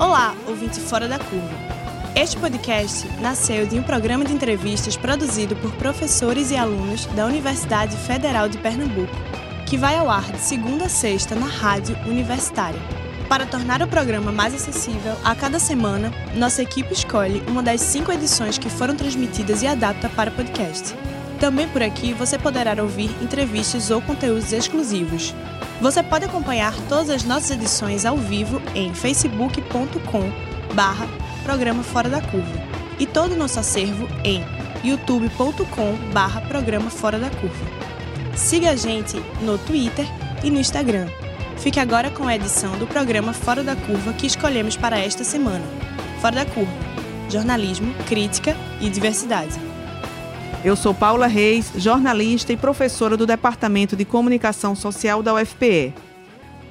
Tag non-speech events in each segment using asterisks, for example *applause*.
Olá, ouvinte fora da curva. Este podcast nasceu de um programa de entrevistas produzido por professores e alunos da Universidade Federal de Pernambuco, que vai ao ar de segunda a sexta na rádio universitária. Para tornar o programa mais acessível, a cada semana, nossa equipe escolhe uma das cinco edições que foram transmitidas e adapta para podcast. Também por aqui você poderá ouvir entrevistas ou conteúdos exclusivos. Você pode acompanhar todas as nossas edições ao vivo em facebook.com barra Programa Fora da Curva e todo o nosso acervo em youtube.com barra Programa Fora da Curva. Siga a gente no Twitter e no Instagram. Fique agora com a edição do programa Fora da Curva que escolhemos para esta semana. Fora da Curva. Jornalismo, crítica e diversidade. Eu sou Paula Reis, jornalista e professora do Departamento de Comunicação Social da UFPE.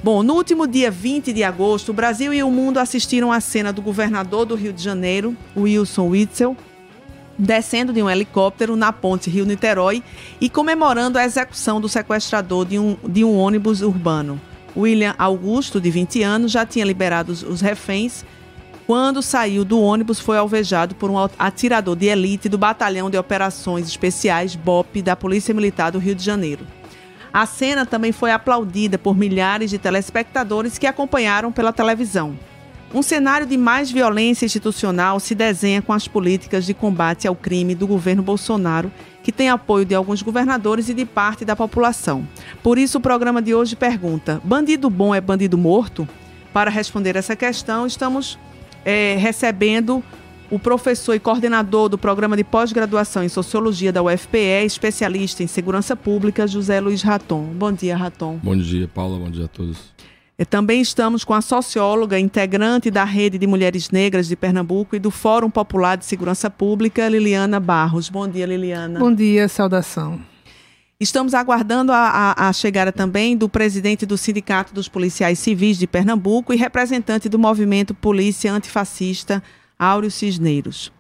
Bom, no último dia 20 de agosto, o Brasil e o mundo assistiram à cena do governador do Rio de Janeiro, Wilson Witzel, descendo de um helicóptero na ponte Rio-Niterói e comemorando a execução do sequestrador de um, de um ônibus urbano. William Augusto, de 20 anos, já tinha liberado os, os reféns quando saiu do ônibus, foi alvejado por um atirador de elite do Batalhão de Operações Especiais BOP da Polícia Militar do Rio de Janeiro. A cena também foi aplaudida por milhares de telespectadores que acompanharam pela televisão. Um cenário de mais violência institucional se desenha com as políticas de combate ao crime do governo Bolsonaro, que tem apoio de alguns governadores e de parte da população. Por isso, o programa de hoje pergunta: bandido bom é bandido morto? Para responder essa questão, estamos é, recebendo o professor e coordenador do programa de pós-graduação em Sociologia da UFPE, especialista em segurança pública, José Luiz Raton. Bom dia, Raton. Bom dia, Paula. Bom dia a todos. E também estamos com a socióloga, integrante da Rede de Mulheres Negras de Pernambuco e do Fórum Popular de Segurança Pública, Liliana Barros. Bom dia, Liliana. Bom dia, saudação. Estamos aguardando a, a, a, chegada também do presidente do Sindicato dos Policiais Civis de Pernambuco e representante do movimento Polícia Antifascista, Áureo Cisneiros.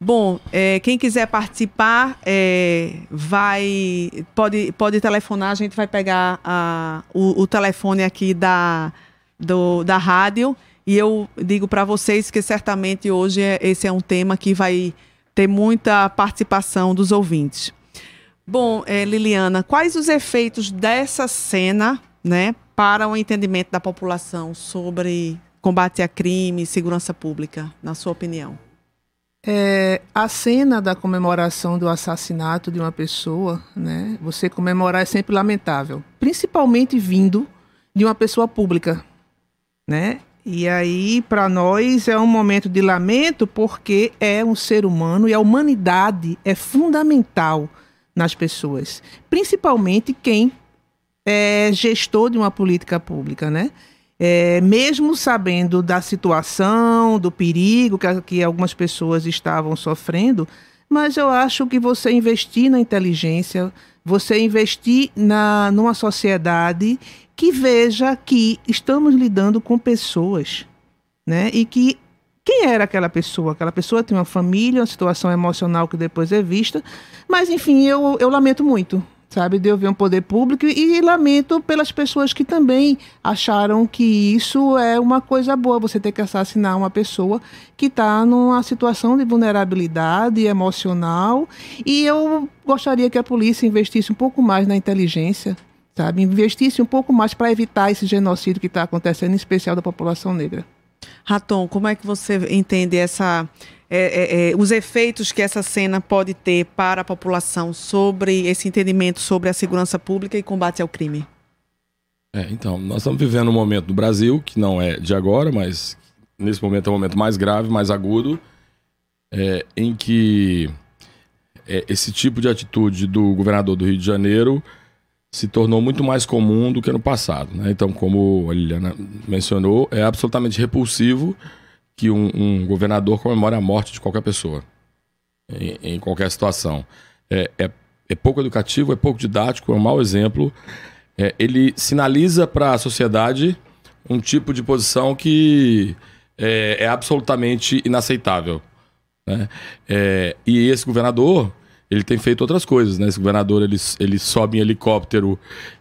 Bom, é, quem quiser participar, é, vai pode, pode telefonar, a gente vai pegar a, o, o telefone aqui da, do, da rádio e eu digo para vocês que certamente hoje é, esse é um tema que vai ter muita participação dos ouvintes. Bom, é, Liliana, quais os efeitos dessa cena, né, para o entendimento da população sobre combate a crime e segurança pública, na sua opinião? É, a cena da comemoração do assassinato de uma pessoa, né, você comemorar é sempre lamentável, principalmente vindo de uma pessoa pública, né? E aí, para nós, é um momento de lamento porque é um ser humano e a humanidade é fundamental nas pessoas, principalmente quem é gestor de uma política pública, né? É, mesmo sabendo da situação, do perigo que, que algumas pessoas estavam sofrendo, mas eu acho que você investir na inteligência, você investir na, numa sociedade que veja que estamos lidando com pessoas, né? E que quem era aquela pessoa? Aquela pessoa tem uma família, uma situação emocional que depois é vista. Mas, enfim, eu, eu lamento muito, sabe, de eu ver um poder público e lamento pelas pessoas que também acharam que isso é uma coisa boa, você ter que assassinar uma pessoa que está numa situação de vulnerabilidade emocional. E eu gostaria que a polícia investisse um pouco mais na inteligência, sabe, investisse um pouco mais para evitar esse genocídio que está acontecendo, em especial da população negra. Raton, como é que você entende essa, é, é, é, os efeitos que essa cena pode ter para a população sobre esse entendimento sobre a segurança pública e combate ao crime? É, então, nós estamos vivendo um momento no Brasil, que não é de agora, mas nesse momento é um momento mais grave, mais agudo, é, em que é, esse tipo de atitude do governador do Rio de Janeiro se tornou muito mais comum do que no passado. Né? Então, como a Liliana mencionou, é absolutamente repulsivo que um, um governador comemore a morte de qualquer pessoa, em, em qualquer situação. É, é, é, pouco educativo, é pouco didático, é um mau exemplo. É, ele sinaliza para a sociedade um tipo de posição que é, é absolutamente inaceitável. Né? É, e esse governador ele tem feito outras coisas, né? Esse governador, ele, ele sobe em helicóptero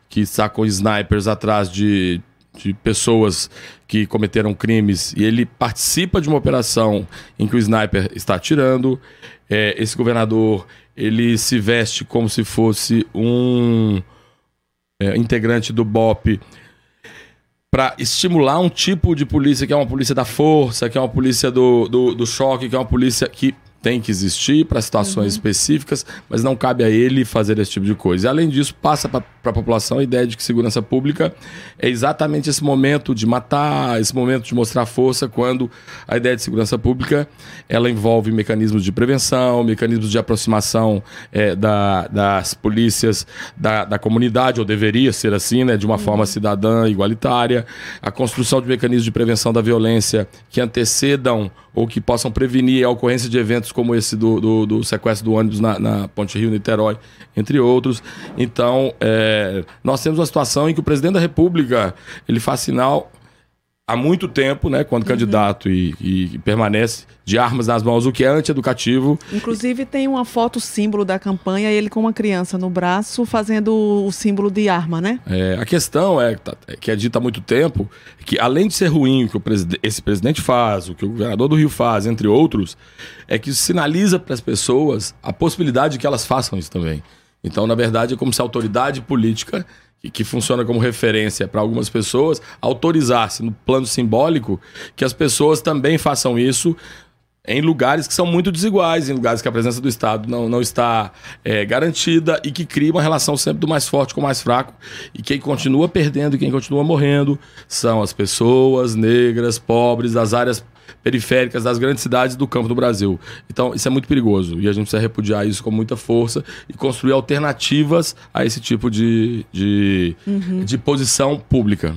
que está com snipers atrás de, de pessoas que cometeram crimes e ele participa de uma operação em que o sniper está atirando. É, esse governador ele se veste como se fosse um é, integrante do BOP para estimular um tipo de polícia que é uma polícia da força, que é uma polícia do, do, do choque, que é uma polícia que tem que existir para situações uhum. específicas, mas não cabe a ele fazer esse tipo de coisa. E, além disso, passa para a população a ideia de que segurança pública é exatamente esse momento de matar, esse momento de mostrar força, quando a ideia de segurança pública ela envolve mecanismos de prevenção, mecanismos de aproximação é, da, das polícias da, da comunidade, ou deveria ser assim, né, de uma uhum. forma cidadã, igualitária, a construção de mecanismos de prevenção da violência que antecedam ou que possam prevenir a ocorrência de eventos como esse do, do, do sequestro do ônibus na, na Ponte Rio-Niterói, entre outros. Então, é, nós temos uma situação em que o presidente da República ele faz sinal há muito tempo, né, quando uhum. candidato e, e, permanece de armas nas mãos, o que é antieducativo. Inclusive tem uma foto símbolo da campanha, ele com uma criança no braço fazendo o símbolo de arma, né? É, a questão é, tá, é que é dita há muito tempo que além de ser ruim o que o presid esse presidente faz, o que o governador do Rio faz, entre outros, é que sinaliza para as pessoas a possibilidade de que elas façam isso também. Então, na verdade, é como se a autoridade política que, que funciona como referência para algumas pessoas, autorizasse no plano simbólico que as pessoas também façam isso em lugares que são muito desiguais, em lugares que a presença do Estado não, não está é, garantida e que cria uma relação sempre do mais forte com o mais fraco. E quem continua perdendo e quem continua morrendo são as pessoas negras, pobres, das áreas periféricas das grandes cidades do campo do Brasil. Então, isso é muito perigoso e a gente precisa repudiar isso com muita força e construir alternativas a esse tipo de, de, uhum. de posição pública.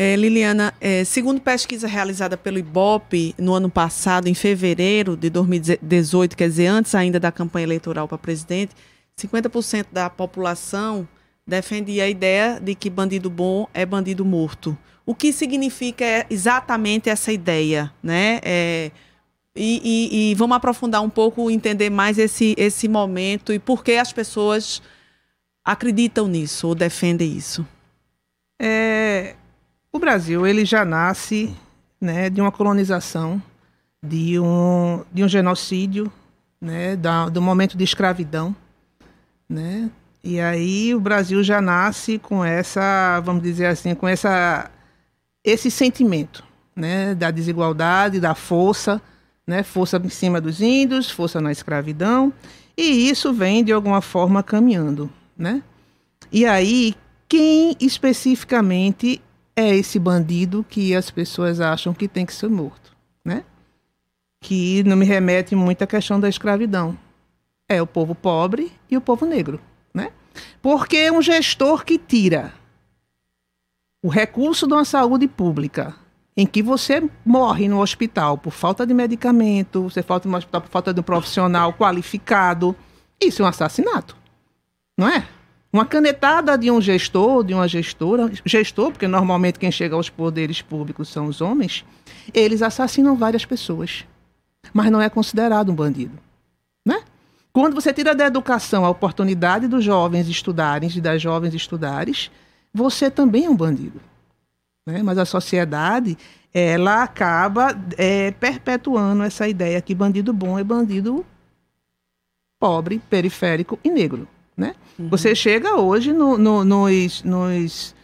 É, Liliana, é, segundo pesquisa realizada pelo IBOP no ano passado, em fevereiro de 2018, quer dizer, antes ainda da campanha eleitoral para presidente, 50% da população defendia a ideia de que bandido bom é bandido morto. O que significa exatamente essa ideia, né? É, e, e, e, vamos aprofundar um pouco, entender mais esse, esse momento e por que as pessoas acreditam nisso ou defendem isso. É, o Brasil ele já nasce né, de uma colonização, de um, de um genocídio, né, da, do momento de escravidão, né? E aí o Brasil já nasce com essa, vamos dizer assim, com essa esse sentimento né, da desigualdade, da força, né, força em cima dos índios, força na escravidão, e isso vem de alguma forma caminhando. Né? E aí, quem especificamente é esse bandido que as pessoas acham que tem que ser morto? Né? Que não me remete muito à questão da escravidão. É o povo pobre e o povo negro. Né? Porque um gestor que tira o recurso de uma saúde pública em que você morre no hospital por falta de medicamento, você falta no hospital por falta de um profissional qualificado, isso é um assassinato, não é? Uma canetada de um gestor, de uma gestora, gestor, porque normalmente quem chega aos poderes públicos são os homens, eles assassinam várias pessoas, mas não é considerado um bandido, né? Quando você tira da educação a oportunidade dos jovens estudarem, e das jovens estudarem, você também é um bandido. Né? Mas a sociedade ela acaba é, perpetuando essa ideia que bandido bom é bandido pobre, periférico e negro. Né? Uhum. Você chega hoje no, no, nos, nos,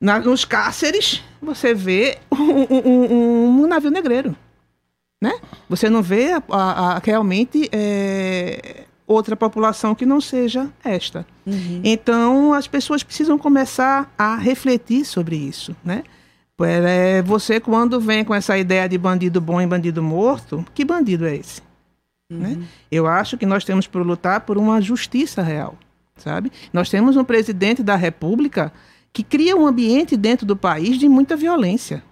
na, nos cárceres, você vê um, um, um, navio negreiro. Né? Você não vê a, a, a realmente é, outra população que não seja esta. Uhum. Então, as pessoas precisam começar a refletir sobre isso, né? É, você, quando vem com essa ideia de bandido bom e bandido morto, que bandido é esse? Uhum. Né? Eu acho que nós temos por lutar por uma justiça real, sabe? Nós temos um presidente da República que cria um ambiente dentro do país de muita violência,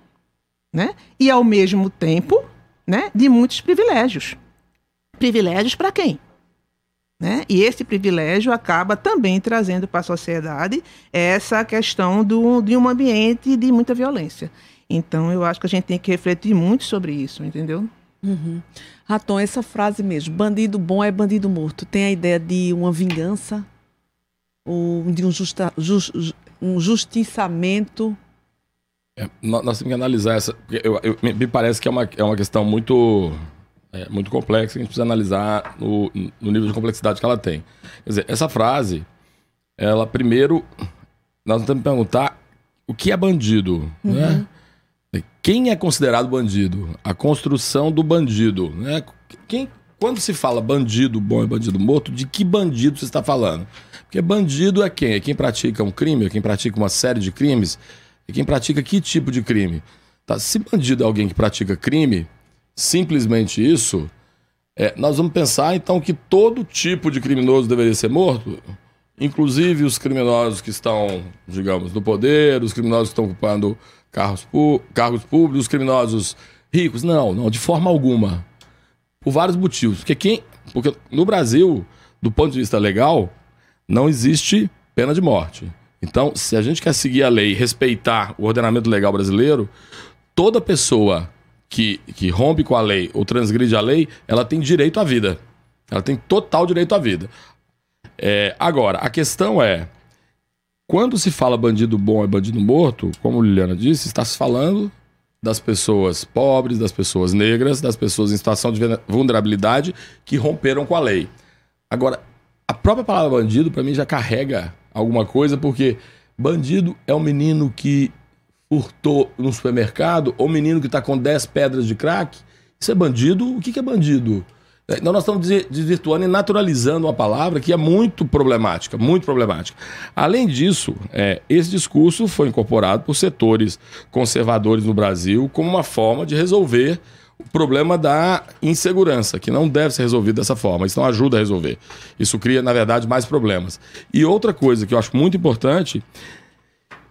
né? E, ao mesmo tempo, né, de muitos privilégios. Privilégios para quem? Né? E esse privilégio acaba também trazendo para a sociedade essa questão do, de um ambiente de muita violência. Então, eu acho que a gente tem que refletir muito sobre isso, entendeu? Uhum. Raton, essa frase mesmo, bandido bom é bandido morto, tem a ideia de uma vingança, ou de um, justa, just, um justiçamento É, nós, temos que analisar essa. Eu, eu, me parece que é uma, é uma questão muito, é, muito complexa que a gente precisa analisar no, no nível de complexidade que ela tem. Quer dizer, essa frase, ela primeiro, nós temos que perguntar o que é bandido, uhum. né? Quem é considerado bandido? A construção do bandido, né? Quem, quando se fala bandido bom e bandido morto, de que bandido você está falando? Porque bandido é quem? É quem pratica um crime, é quem pratica uma série de crimes, é quem pratica que tipo de crime? Tá? Se bandido é alguém que pratica crime, simplesmente isso, é, nós vamos pensar então que todo tipo de criminoso deveria ser morto, inclusive os criminosos que estão, digamos, no poder, os criminosos que estão ocupando carros, cargos públicos, os criminosos ricos. Não, não, de forma alguma. Por vários motivos. Porque quem. Porque no Brasil, do ponto de vista legal, não existe pena de morte. Então, se a gente quer seguir a lei, respeitar o ordenamento legal brasileiro, toda pessoa que, que rompe com a lei ou transgride a lei, ela tem direito à vida. Ela tem total direito à vida. É, agora, a questão é: quando se fala bandido bom e bandido morto, como Liliana disse, está se falando das pessoas pobres, das pessoas negras, das pessoas em situação de vulnerabilidade que romperam com a lei. Agora, a própria palavra bandido, para mim, já carrega alguma coisa, porque bandido é um menino que furtou no supermercado, ou um menino que está com 10 pedras de crack. Isso é bandido? O que, que é bandido? Então nós estamos desvirtuando e naturalizando uma palavra que é muito problemática, muito problemática. Além disso, é, esse discurso foi incorporado por setores conservadores no Brasil como uma forma de resolver o problema da insegurança, que não deve ser resolvido dessa forma. Isso não ajuda a resolver. Isso cria, na verdade, mais problemas. E outra coisa que eu acho muito importante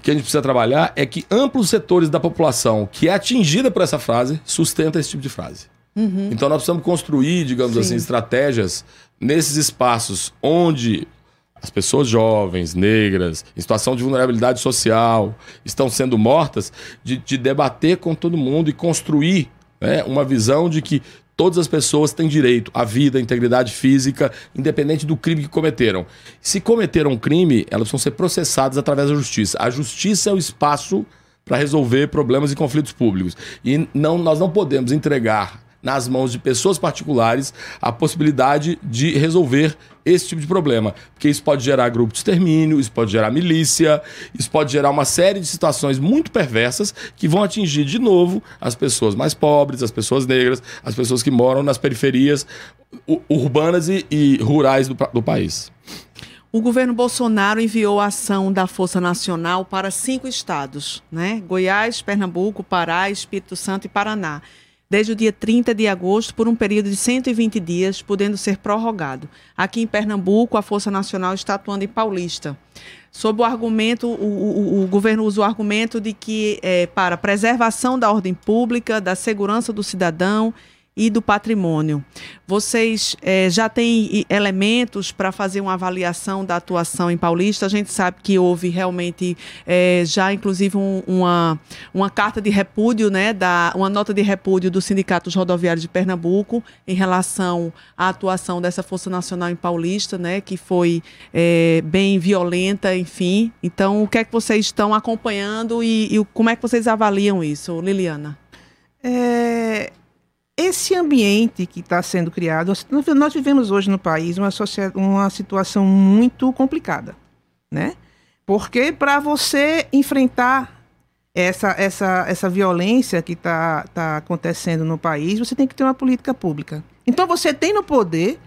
que a gente precisa trabalhar é que amplos setores da população que é atingida por essa frase sustenta esse tipo de frase. Uhum. Então nós precisamos construir, digamos Sim. assim, estratégias nesses espaços onde as pessoas jovens, negras, em situação de vulnerabilidade social, estão sendo mortas, de, de debater com todo mundo e construir né, uma visão de que todas as pessoas têm direito à vida, à integridade física, independente do crime que cometeram. Se cometeram um crime, elas vão ser processadas através da justiça. A justiça é o espaço para resolver problemas e conflitos públicos. E não, nós não podemos entregar nas mãos de pessoas particulares a possibilidade de resolver esse tipo de problema. Porque isso pode gerar grupo de extermínio, isso pode gerar milícia, isso pode gerar uma série de situações muito perversas que vão atingir de novo as pessoas mais pobres, as pessoas negras, as pessoas que moram nas periferias urbanas e, e rurais do, do país. O governo Bolsonaro enviou a ação da Força Nacional para cinco estados, né? Goiás, Pernambuco, Pará, Espírito Santo e Paraná desde o dia 30 de agosto por um período de 120 dias, podendo ser prorrogado. Aqui em Pernambuco, a Força Nacional está atuando em Paulista. Sob o argumento, o, o, o governo usa o argumento de que é, para preservação da ordem pública, da segurança do cidadão e do patrimônio. Vocês é, já têm elementos para fazer uma avaliação da atuação em Paulista? A gente sabe que houve realmente é, já, inclusive, um, uma, uma carta de repúdio, né, da, uma nota de repúdio do Sindicato dos Rodoviários de Pernambuco em relação à atuação dessa Força Nacional em Paulista, né, que foi é, bem violenta, enfim. Então, o que é que vocês estão acompanhando e, e como é que vocês avaliam isso, Liliana? É, esse ambiente que está sendo criado, nós vivemos hoje no país uma, uma situação muito complicada, né? Porque para você enfrentar essa, essa, essa violência que está tá acontecendo no país, você tem que ter uma política pública. Então você tem no poder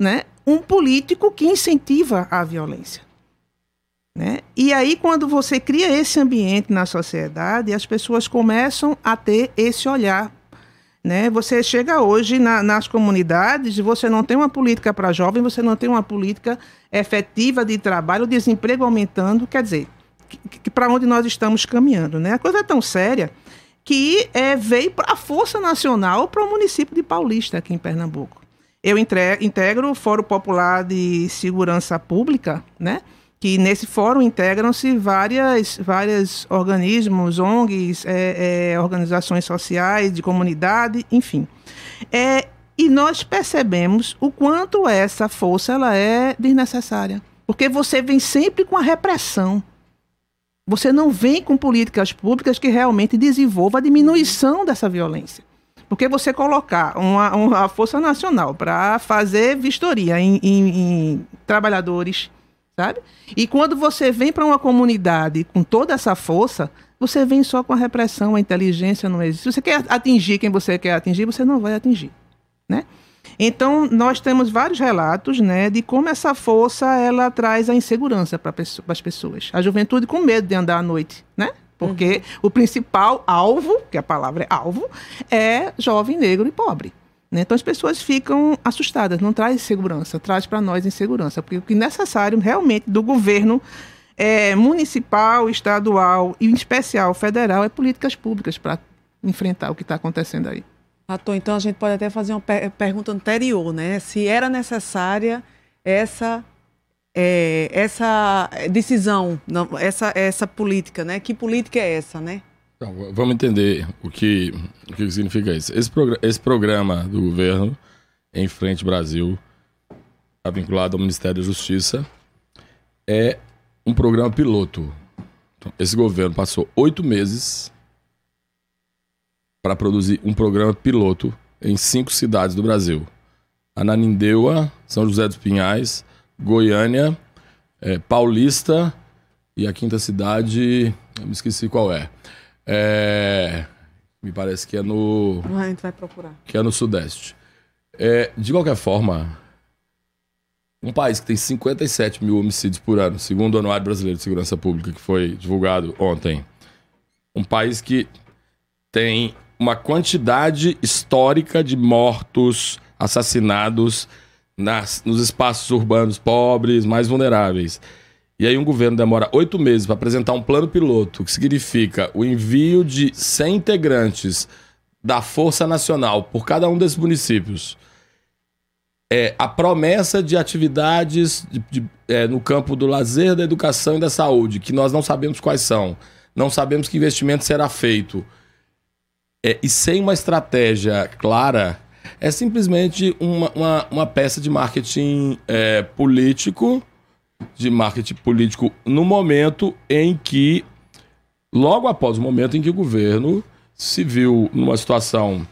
né, um político que incentiva a violência. Né? E aí, quando você cria esse ambiente na sociedade, as pessoas começam a ter esse olhar né? Você chega hoje na, nas comunidades e você não tem uma política para jovem, você não tem uma política efetiva de trabalho, o desemprego aumentando, quer dizer, que, que para onde nós estamos caminhando. Né? A coisa é tão séria que é, veio para a Força Nacional para o município de Paulista, aqui em Pernambuco. Eu integro o Fórum Popular de Segurança Pública, né? Que nesse fórum integram-se várias, vários organismos, ONGs, é, é, organizações sociais, de comunidade, enfim. É, e nós percebemos o quanto essa força ela é desnecessária. Porque você vem sempre com a repressão. você não vem com políticas públicas que realmente desenvolvam a diminuição dessa violência. Porque você colocar uma, uma Força Nacional para fazer vistoria em, em, em trabalhadores, sabe? E quando você vem para uma comunidade com toda essa força, você vem só com a repressão, a inteligência não existe. Se você quer atingir quem você quer atingir, você não vai atingir, né? Então, nós temos vários relatos né, de como essa força ela traz a insegurança para as pessoas. A juventude com medo de andar à noite, né? Porque uhum. o principal alvo, que a palavra é alvo, é jovem, negro e pobre. Né? Então as pessoas ficam assustadas, não traz segurança, traz para nós insegurança. Porque o que é necessário realmente do governo é, municipal, estadual e em especial federal é políticas públicas para enfrentar o que está acontecendo aí. Ator, então a gente pode até fazer uma per pergunta anterior, né? Se era necessária essa é, essa decisão, essa essa política, né? Que política é essa, né? Então, vamos entender o que o que significa isso. Esse, esse programa do governo em frente Brasil, está vinculado ao Ministério da Justiça, é um programa piloto. Então, esse governo passou oito meses para produzir um programa piloto em cinco cidades do Brasil: Ananindeua, São José dos Pinhais, Goiânia, é, Paulista e a quinta cidade, eu me esqueci qual é. É me parece que é no. A gente vai procurar. Que é no Sudeste. É, de qualquer forma, um país que tem 57 mil homicídios por ano, segundo o Anuário Brasileiro de Segurança Pública, que foi divulgado ontem. Um país que tem uma quantidade histórica de mortos, assassinados nas, nos espaços urbanos pobres, mais vulneráveis. E aí um governo demora oito meses para apresentar um plano piloto, que significa o envio de 100 integrantes da Força Nacional por cada um desses municípios. É, a promessa de atividades de, de, é, no campo do lazer, da educação e da saúde, que nós não sabemos quais são, não sabemos que investimento será feito é, e sem uma estratégia clara, é simplesmente uma, uma, uma peça de marketing é, político, de marketing político no momento em que, logo após o momento em que o governo se viu numa situação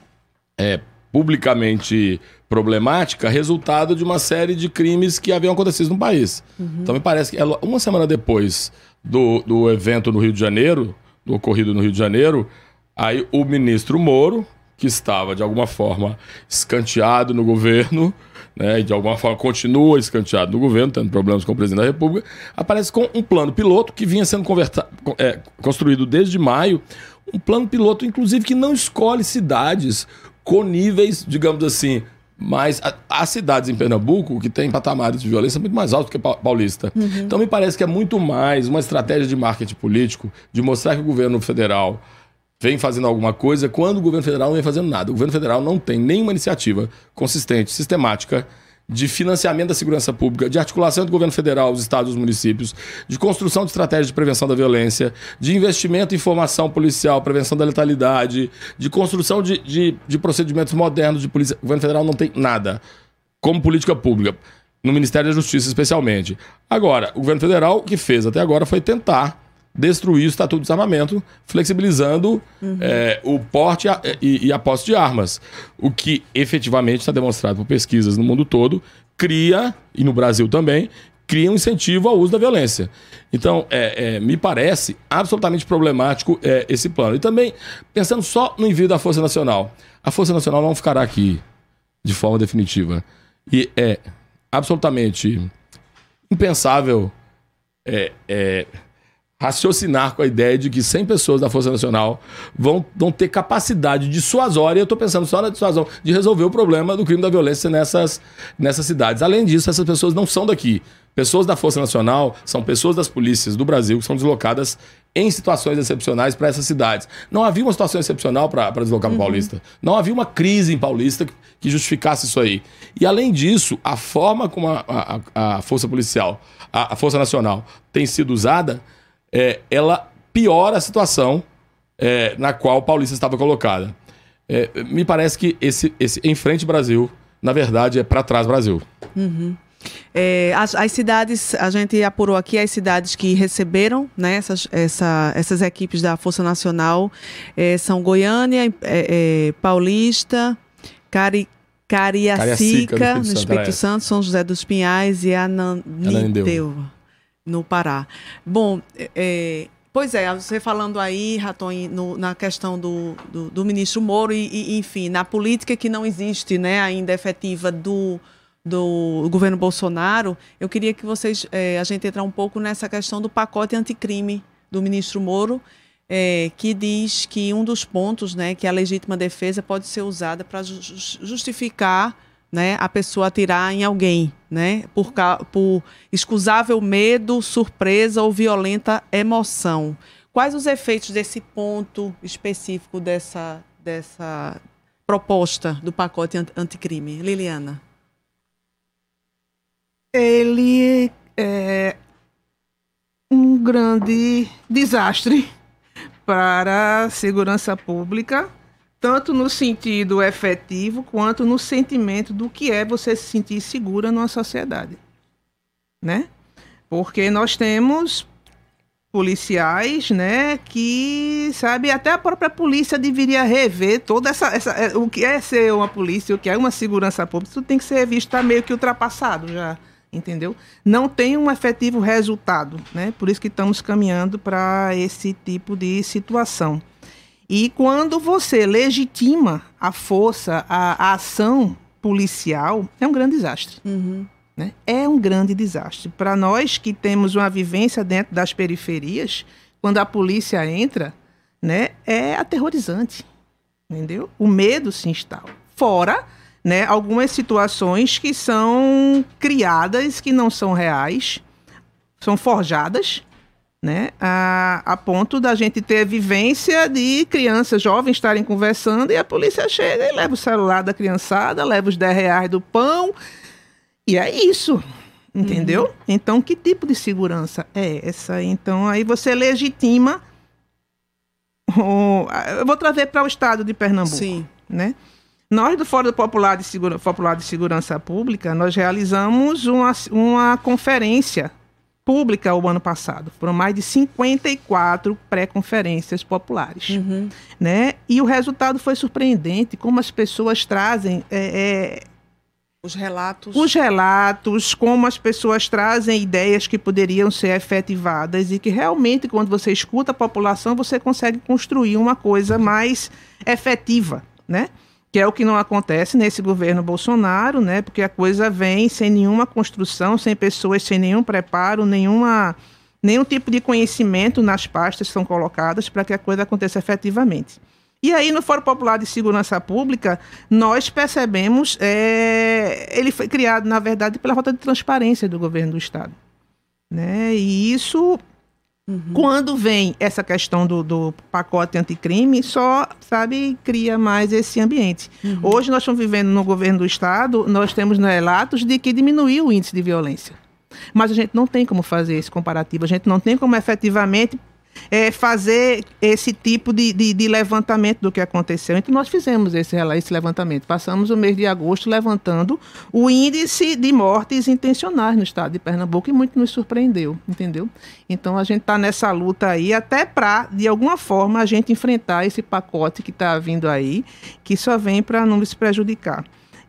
é, publicamente problemática, resultado de uma série de crimes que haviam acontecido no país. Uhum. Então me parece que uma semana depois do, do evento no Rio de Janeiro, do ocorrido no Rio de Janeiro, Aí o ministro Moro, que estava de alguma forma escanteado no governo, né, e de alguma forma continua escanteado no governo, tendo problemas com o presidente da República, aparece com um plano piloto que vinha sendo é, construído desde maio, um plano piloto, inclusive, que não escolhe cidades com níveis, digamos assim, mas há cidades em Pernambuco que têm patamares de violência muito mais altos que Paulista. Uhum. Então me parece que é muito mais uma estratégia de marketing político, de mostrar que o governo federal vem fazendo alguma coisa quando o governo federal não vem fazendo nada. O governo federal não tem nenhuma iniciativa consistente, sistemática, de financiamento da segurança pública, de articulação do governo federal, os estados e os municípios, de construção de estratégias de prevenção da violência, de investimento em formação policial, prevenção da letalidade, de construção de, de, de procedimentos modernos de polícia. O governo federal não tem nada como política pública, no Ministério da Justiça especialmente. Agora, o governo federal o que fez até agora foi tentar destruir o Estatuto de Desarmamento, flexibilizando uhum. é, o porte a, e, e, a posse de armas. O que efetivamente está demonstrado por pesquisas no mundo todo, cria, e no Brasil também, cria um incentivo ao uso da violência. Então, é, é, me parece absolutamente problemático é, esse plano. E também, pensando só no envio da Força Nacional, a Força Nacional não ficará aqui de forma definitiva. E é absolutamente impensável é, é, raciocinar com a ideia de que 100 pessoas da Força Nacional vão, vão ter capacidade dissuasória, eu estou pensando só na dissuasão, de resolver o problema do crime da violência nessas, nessas cidades. Além disso, essas pessoas não são daqui. Pessoas da Força Nacional são pessoas das polícias do Brasil que são deslocadas em situações excepcionais para essas cidades. Não havia uma situação excepcional para deslocar uhum. para Paulista. Não havia uma crise em Paulista que, que justificasse isso aí. E além disso, a forma como a, a, a Força Policial, a, a Força Nacional tem sido usada é, ela piora a situação é, na qual o Paulista estava colocada. É, me parece que esse, esse em frente Brasil, na verdade, é para trás Brasil. Uhum. É, as, as, cidades, a gente apurou aqui as cidades que receberam né, essas, essa, essas equipes da Força Nacional é, são Goiânia, é, é Paulista, Cari, Cariacica, Cariacica no Espírito Santo, São José dos Pinhais e Ananindeu, no Pará. Bom, é, Pois é, você falando aí, Raton, no, na questão do, do, do ministro Moro e, e, enfim, na política que não existe né, ainda efetiva do, do governo Bolsonaro, eu queria que vocês, é, a gente entrar um pouco nessa questão do pacote anticrime do ministro Moro, é, que diz que um dos pontos, né, que a legítima defesa pode ser usada para justificar né, a pessoa atirar em alguém, né, por, por excusável medo, surpresa ou violenta emoção. Quais os efeitos desse ponto específico dessa, dessa proposta do pacote anticrime? Liliana. Ele é um grande desastre para a segurança pública tanto no sentido efetivo quanto no sentimento do que é você se sentir segura numa sociedade, né? Porque nós temos policiais, né, que sabe até a própria polícia deveria rever toda essa, essa é, o que é ser uma polícia, o que é uma segurança pública, isso tem que ser visto tá meio que ultrapassado já, entendeu? Não tem um efetivo resultado, né? Por isso que estamos caminhando para esse tipo de situação. E quando você legitima a força, a, a ação policial, é um grande desastre. Uhum. Né? É um grande desastre. Para nós que temos uma vivência dentro das periferias, quando a polícia entra, né, é aterrorizante. Entendeu? O medo se instala. Fora né, algumas situações que são criadas, que não são reais, são forjadas, né? A, a ponto da gente ter vivência de crianças jovens estarem conversando e a polícia chega e leva o celular da criançada, leva os 10 reais do pão. E é isso. Entendeu? Uhum. Então, que tipo de segurança é essa? Então, aí você legitima. O, eu vou trazer para o estado de Pernambuco. Sim. Né? Nós, do Fórum Popular de, Segura, Popular de Segurança Pública, nós realizamos uma, uma conferência pública o ano passado. Foram mais de 54 pré-conferências populares. Uhum. Né? E o resultado foi surpreendente, como as pessoas trazem. É, é, os relatos. Os relatos, como as pessoas trazem ideias que poderiam ser efetivadas e que realmente, quando você escuta a população, você consegue construir uma coisa mais efetiva, né? Que é o que não acontece nesse governo Bolsonaro, né? Porque a coisa vem sem nenhuma construção, sem pessoas, sem nenhum preparo, nenhuma, nenhum tipo de conhecimento nas pastas que são colocadas para que a coisa aconteça efetivamente. E aí, no Fórum Popular de Segurança Pública, nós percebemos, é, ele foi criado, na verdade, pela rota de transparência do governo do Estado. Né? E isso Uhum. Quando vem essa questão do, do, pacote anticrime, só, sabe, cria mais esse ambiente. Uhum. Hoje nós estamos vivendo no governo do Estado, nós temos relatos de que diminuiu o índice de violência. Mas a gente não tem como fazer esse comparativo, a gente não tem como efetivamente é, fazer esse tipo de, de, de, levantamento do que aconteceu. Então, nós fizemos esse, esse levantamento. Passamos o mês de agosto levantando o índice de mortes intencionais no estado de Pernambuco e muito nos surpreendeu, entendeu? Então, a gente está nessa luta aí até para, de alguma forma, a gente enfrentar esse pacote que está vindo aí, que só vem para não se prejudicar.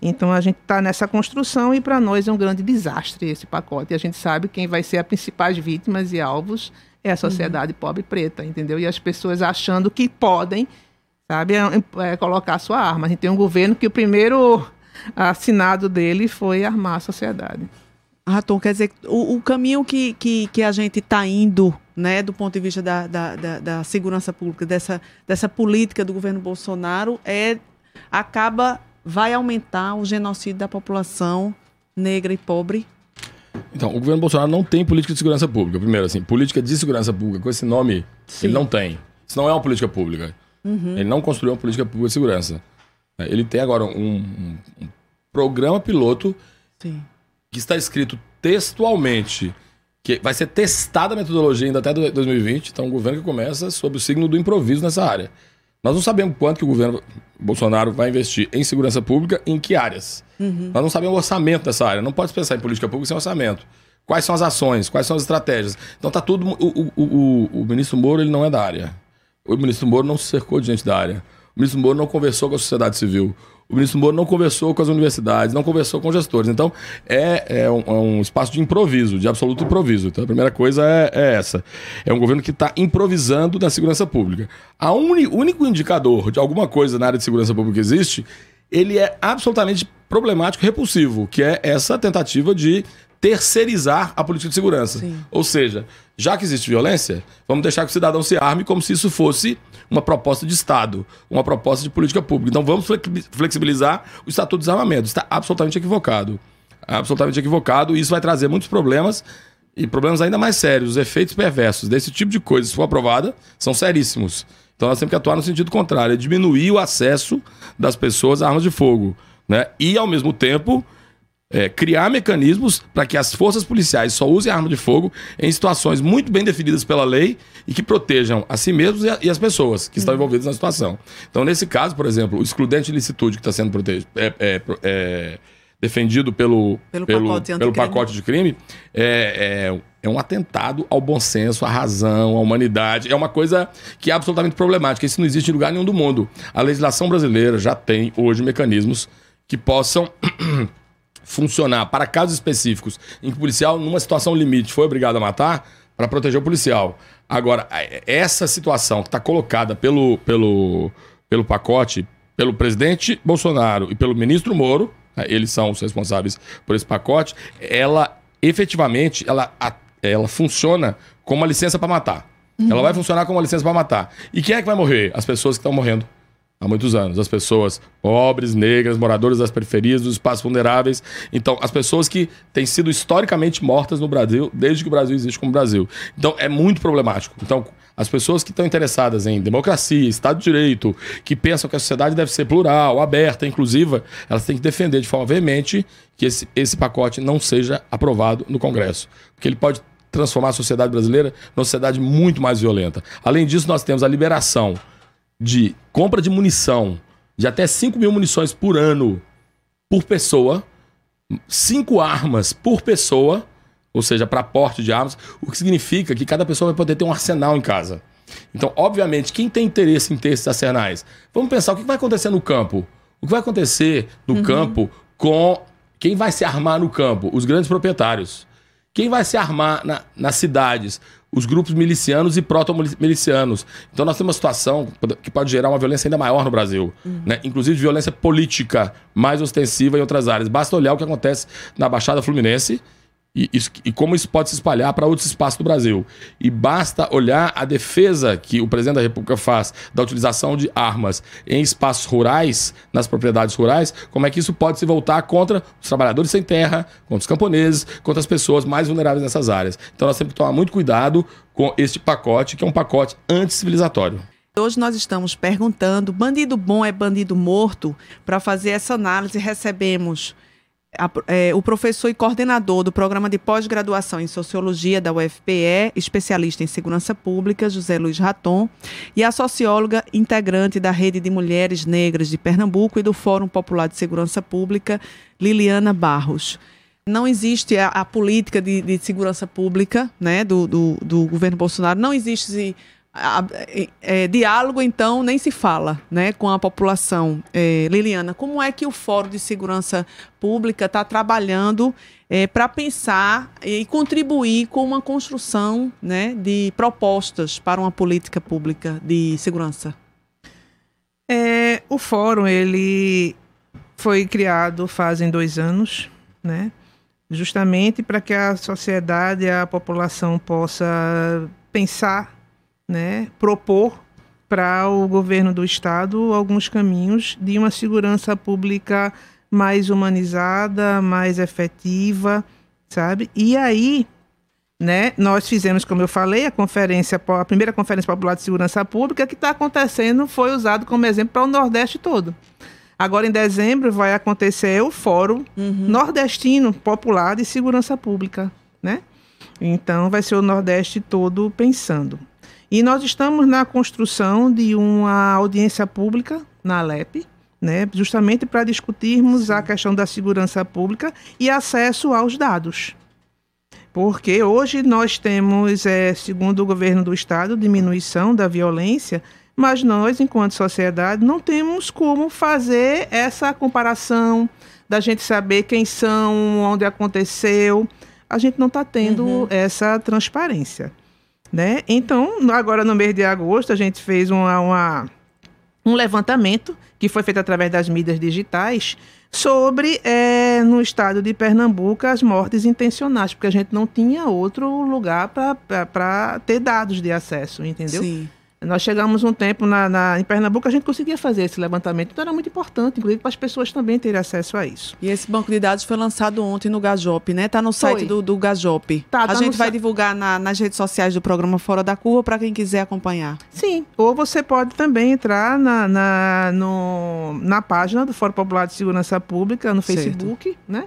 Então a gente está nessa construção e para nós é um grande desastre esse pacote. E a gente sabe quem vai ser as principais vítimas e alvos é a sociedade uhum. pobre e preta, entendeu? E as pessoas achando que podem, sabe, é, é, colocar sua arma. A gente tem um governo que o primeiro assinado dele foi armar a sociedade. Raton, quer dizer, o, o caminho que, que, que a gente está indo, né, do ponto de vista da, da, da, da, segurança pública, dessa, dessa política do governo Bolsonaro, é acaba, vai aumentar o genocídio da população negra e pobre então, o governo Bolsonaro não tem política de segurança pública. Primeiro, assim, política de segurança pública, com esse nome, Sim. ele não tem. Isso não é uma política pública. Uhum. Ele não construiu uma política pública de segurança. É, ele tem agora um, um, um programa piloto Sim. que está escrito textualmente que vai ser testada a metodologia ainda até 2020. Então, um governo que começa sob o signo do improviso nessa área. Nós não sabemos quanto que o governo Bolsonaro vai investir em segurança pública, em que áreas. Uhum. Nós não sabemos o orçamento dessa área. Não pode pensar em política pública sem orçamento. Quais são as ações? Quais são as estratégias? Então tá tudo. O, o, o, o ministro Moro ele não é da área. O ministro Moro não se cercou de gente da área. O ministro Moro não conversou com a sociedade civil. O ministro Moro não conversou com as universidades, não conversou com gestores. Então, é, é, um, é um, espaço de improviso, de absoluto improviso. Então, a primeira coisa é, é essa. É um governo que está improvisando na segurança pública. O único indicador de alguma coisa na área de segurança pública que existe, ele é absolutamente problemático, repulsivo, que é essa tentativa de terceirizar a política de segurança. Sim. Ou seja, já que existe violência, vamos deixar que o cidadão se arme como se isso fosse uma proposta de Estado, uma proposta de política pública. Então vamos flexibilizar o Estatuto de Desarmamento. Está absolutamente equivocado. Absolutamente equivocado. E isso vai trazer muitos problemas e problemas ainda mais sérios. Os efeitos perversos desse tipo de coisa, se for aprovada, são seríssimos. Então nós temos que atuar no sentido contrário, é diminuir o acesso das pessoas a armas de fogo. Né? E, ao mesmo tempo, é, criar mecanismos para que as forças policiais só usem arma de fogo em situações muito bem definidas pela lei e que protejam a si mesmos e, a, e as pessoas que estão uhum. envolvidas na situação. Então, nesse caso, por exemplo, o excludente de licitude que está sendo é, é, é, defendido pelo, pelo, pelo, pacote, pelo pacote de crime é, é, é um atentado ao bom senso, à razão, à humanidade. É uma coisa que é absolutamente problemática. Isso não existe em lugar nenhum do mundo. A legislação brasileira já tem hoje mecanismos que possam *clears throat* funcionar para casos específicos em que o policial, numa situação limite, foi obrigado a matar para proteger o policial. Agora, essa situação que está colocada pelo, pelo, pelo pacote, pelo presidente Bolsonaro e pelo ministro Moro, né, eles são os responsáveis por esse pacote, ela efetivamente ela, ela funciona como uma licença para matar. Uhum. Ela vai funcionar como uma licença para matar. E quem é que vai morrer? As pessoas que estão morrendo há muitos anos. As pessoas pobres, negras, moradoras das periferias, dos espaços vulneráveis. Então, as pessoas que têm sido historicamente mortas no Brasil, desde que o Brasil existe como Brasil. Então, é muito problemático. Então, as pessoas que estão interessadas em democracia, Estado de Direito, que pensam que a sociedade deve ser plural, aberta, inclusiva, elas têm que defender de forma veemente que esse, esse pacote não seja aprovado no Congresso. Porque ele pode transformar a sociedade brasileira numa sociedade muito mais violenta. Além disso, nós temos a liberação de compra de munição de até 5 mil munições por ano por pessoa, cinco armas por pessoa, ou seja, para porte de armas, o que significa que cada pessoa vai poder ter um arsenal em casa. Então, obviamente, quem tem interesse em ter esses arsenais? Vamos pensar o que vai acontecer no campo. O que vai acontecer no uhum. campo com quem vai se armar no campo? Os grandes proprietários. Quem vai se armar na, nas cidades? Os grupos milicianos e proto-milicianos. Então nós temos uma situação que pode gerar uma violência ainda maior no Brasil, uhum. né? inclusive violência política mais ostensiva em outras áreas. Basta olhar o que acontece na Baixada Fluminense e, isso, e, como isso pode se espalhar para outros espaços do Brasil. E basta olhar a defesa que o presidente da República faz da utilização de armas em espaços rurais, nas propriedades rurais, como é que isso pode se voltar contra os trabalhadores sem terra, contra os camponeses, contra as pessoas mais vulneráveis nessas áreas. Então nós temos que tomar muito cuidado com este pacote, que é um pacote anticivilizatório. Hoje nós estamos perguntando: bandido bom é bandido morto? Para fazer essa análise, recebemos a, é, o professor e coordenador do programa de pós-graduação em Sociologia da UFPE, especialista em segurança pública, José Luiz Raton, e a socióloga integrante da Rede de Mulheres Negras de Pernambuco e do Fórum Popular de Segurança Pública, Liliana Barros. Não existe a, a política de, de, segurança pública né, do, do, do governo Bolsonaro, não existe a, é, diálogo, então, nem se fala né, com a população. É, Liliana, como é que o Fórum de Segurança Pública está trabalhando é, para pensar e contribuir com uma construção né, de propostas para uma política pública de segurança? É, o Fórum ele foi criado fazem dois anos, né? justamente para que a sociedade, a população possa pensar né, propor para o governo do estado alguns caminhos de uma segurança pública mais humanizada, mais efetiva, sabe? E aí, né, nós fizemos, como eu falei, a conferência, a primeira conferência popular de segurança pública que está acontecendo foi usado como exemplo para o Nordeste todo. Agora, em dezembro, vai acontecer o Fórum uhum. Nordestino Popular de Segurança Pública, né? Então, vai ser o Nordeste todo pensando. E nós estamos na construção de uma audiência pública na Alep, né, justamente para discutirmos a questão da segurança pública e acesso aos dados. Porque hoje nós temos, é, segundo o governo do estado, diminuição da violência, mas nós, enquanto sociedade, não temos como fazer essa comparação da gente saber quem são, onde aconteceu. A gente não está tendo uhum. essa transparência. Né? Então, agora no mês de agosto, a gente fez uma, uma um levantamento que foi feito através das mídias digitais sobre, é, no estado de Pernambuco, as mortes intencionais, porque a gente não tinha outro lugar para ter dados de acesso, entendeu? Sim. Nós chegamos um tempo na, na, em Pernambuco, a gente conseguia fazer esse levantamento. Então era muito importante, inclusive, para as pessoas também terem acesso a isso. E esse banco de dados foi lançado ontem no Gajop, né? Está no site do, do Gajop. Tá, tá a gente vai divulgar na, nas redes sociais do programa Fora da Curva para quem quiser acompanhar. Sim, ou você pode também entrar na, na, no, na página do Fórum Popular de Segurança Pública, no Facebook, certo. né?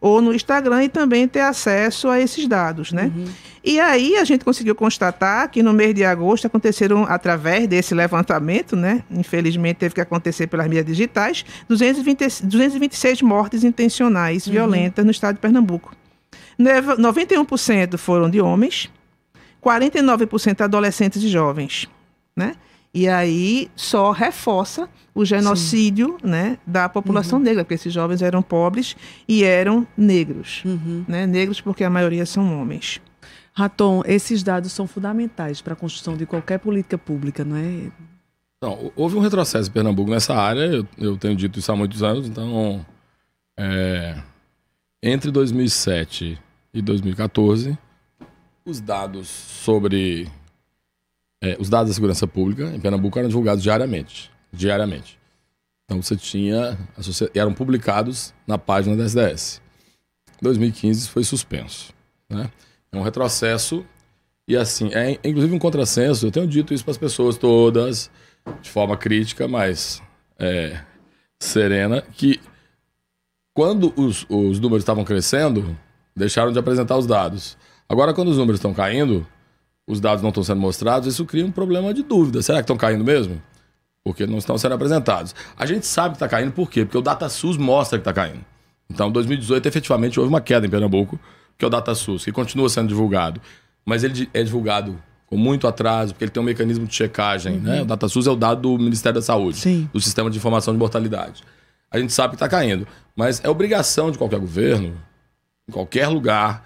ou no Instagram e também ter acesso a esses dados, né? Uhum. E aí a gente conseguiu constatar que no mês de agosto aconteceram, através desse levantamento, né? Infelizmente teve que acontecer pelas mídias digitais, 220, 226 mortes intencionais uhum. violentas no estado de Pernambuco. 91% foram de homens, 49% adolescentes e jovens, né? E aí só reforça o genocídio né, da população uhum. negra, porque esses jovens eram pobres e eram negros. Uhum. Né, negros porque a maioria são homens. Raton, esses dados são fundamentais para a construção de qualquer política pública, não é? Não, houve um retrocesso em Pernambuco nessa área, eu, eu tenho dito isso há muitos anos, então é, entre 2007 e 2014, os dados sobre é, os dados da segurança pública em Pernambuco eram divulgados diariamente. Diariamente. Então você tinha. eram publicados na página da SDS. 2015 foi suspenso. Né? É um retrocesso. E assim, é inclusive um contrassenso. Eu tenho dito isso para as pessoas todas, de forma crítica, mas é, serena, que quando os, os números estavam crescendo, deixaram de apresentar os dados. Agora, quando os números estão caindo, os dados não estão sendo mostrados, isso cria um problema de dúvida. Será que estão caindo mesmo? Porque não estão sendo apresentados. A gente sabe que está caindo por quê? Porque o DataSUS mostra que está caindo. Então, em 2018, efetivamente, houve uma queda em Pernambuco, que é o DataSUS, que continua sendo divulgado. Mas ele é divulgado com muito atraso, porque ele tem um mecanismo de checagem. Uhum. Né? O DataSUS é o dado do Ministério da Saúde, Sim. do Sistema de Informação de Mortalidade. A gente sabe que está caindo. Mas é obrigação de qualquer governo, em qualquer lugar,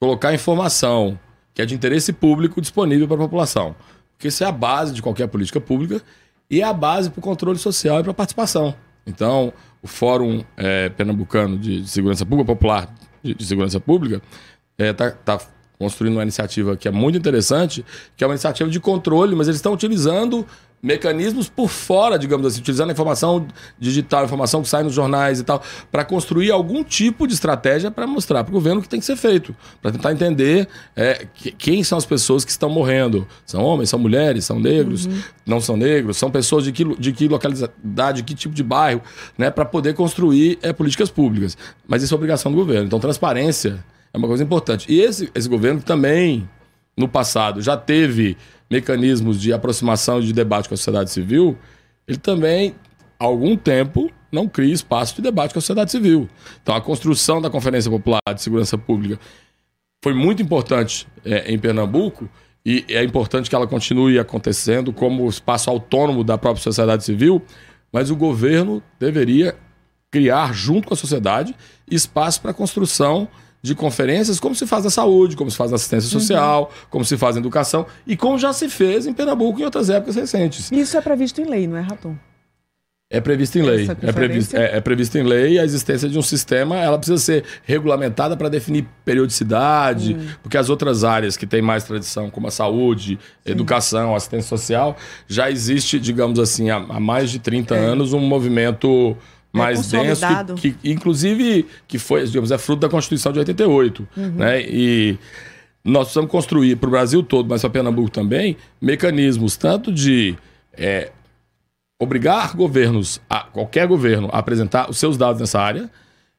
colocar informação que é de interesse público disponível para a população. Porque isso é a base de qualquer política pública e é a base para o controle social e para a participação. Então, o Fórum é, Pernambucano de Segurança Pública, Popular de, de Segurança Pública, está é, tá, tá construindo uma iniciativa que é muito interessante, que é uma iniciativa de controle, mas eles estão utilizando mecanismos por fora, digamos assim, utilizando a informação digital, a informação que sai nos jornais e tal, para construir algum tipo de estratégia para mostrar para o governo o que tem que ser feito, para tentar entender é, que, quem são as pessoas que estão morrendo. São homens, são mulheres, são negros, uhum. não são negros, são pessoas de que, de que localidade, de que tipo de bairro, né, para poder construir é, políticas públicas. Mas isso é obrigação do governo. Então, transparência é uma coisa importante. E esse, esse governo também, no passado, já teve mecanismos de aproximação e de debate com a sociedade civil, ele também, há algum tempo, não cria espaço de debate com a sociedade civil. Então, a construção da Conferência Popular de Segurança Pública foi muito importante é, em Pernambuco e é importante que ela continue acontecendo como espaço autônomo da própria sociedade civil, mas o governo deveria criar, junto com a sociedade, espaço para a construção de conferências, como se faz na saúde, como se faz na assistência uhum. social, uhum. como se faz na educação e como já se fez em Pernambuco em outras épocas recentes. Isso é previsto em lei, não é, Raton? É previsto em lei. É previsto, é, é previsto em lei a existência de um sistema, ela precisa ser regulamentada para definir periodicidade, hum. porque as outras áreas que têm mais tradição, como a saúde, Sim. educação, assistência social, já existe, digamos assim, há, há mais de 30 é. anos um movimento mais denso, que, que, inclusive que foi, digamos, é fruto da Constituição de 88, uhum. né? E nós precisamos construir para o Brasil todo, mas para Pernambuco também, mecanismos tanto de é, obrigar governos, a, qualquer governo, a apresentar os seus dados nessa área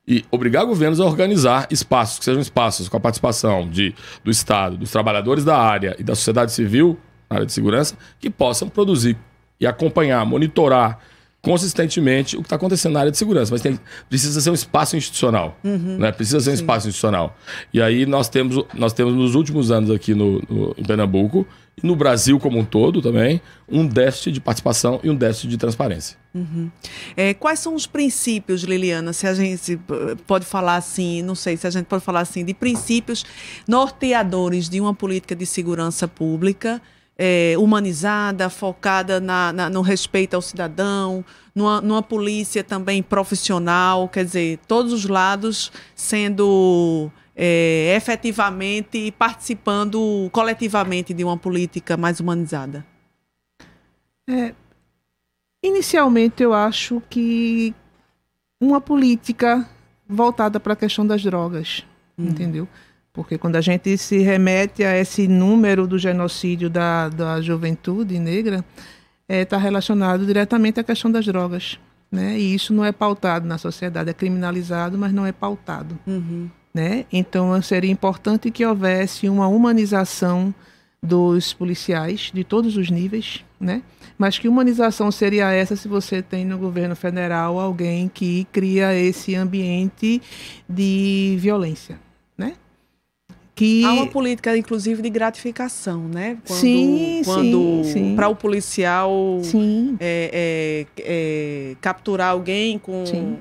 e obrigar governos a organizar espaços, que sejam espaços com a participação de, do Estado, dos trabalhadores da área e da sociedade civil na área de segurança, que possam produzir e acompanhar, monitorar consistentemente o que está acontecendo na área de segurança. Mas tem, precisa ser um espaço institucional. Uhum. Né? Precisa ser um Sim. espaço institucional. E aí nós temos, nós temos nos últimos anos aqui no, no, em Pernambuco, e no Brasil como um todo também, um déficit de participação e um déficit de transparência. Uhum. É, quais são os princípios, Liliana? Se a gente pode falar assim, não sei se a gente pode falar assim, de princípios norteadores de uma política de segurança pública é, humanizada, focada na, na, no respeito ao cidadão, numa, numa, polícia também profissional, quer dizer, todos os lados sendo é, efetivamente participando coletivamente de uma política mais humanizada. É, inicialmente, eu acho que uma política voltada para a questão das drogas, hum. entendeu? Porque quando a gente se remete a esse número do genocídio da, da juventude negra, está é, tá relacionado diretamente à questão das drogas. Né? E isso não é pautado na sociedade, é criminalizado, mas não é pautado. Uhum. Né? Então seria importante que houvesse uma humanização dos policiais de todos os níveis, né? Mas que humanização seria essa se você tem no governo federal alguém que cria esse ambiente de violência? Que há uma política inclusive de gratificação, né? Quando, sim, quando sim, para o policial é, é, é, capturar alguém com sim.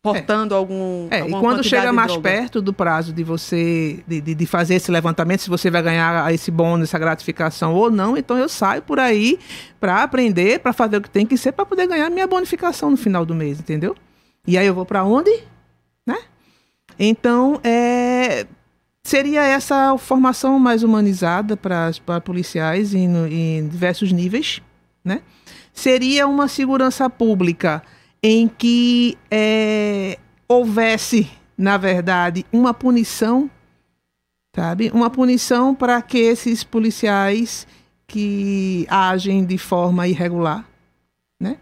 portando é. algum é, e quando chega mais droga. perto do prazo de você de, de, de, fazer esse levantamento, se você vai ganhar esse bônus, essa gratificação ou não, então eu saio por aí para aprender, para fazer o que tem que ser para poder ganhar minha bonificação no final do mês, entendeu? E aí eu vou para onde, né? Então, é, seria essa formação mais humanizada para, policiais em, em diversos níveis, né? Seria uma segurança pública em que é, houvesse, na verdade, uma punição, sabe? Uma punição para que esses policiais que agem de forma irregular, né?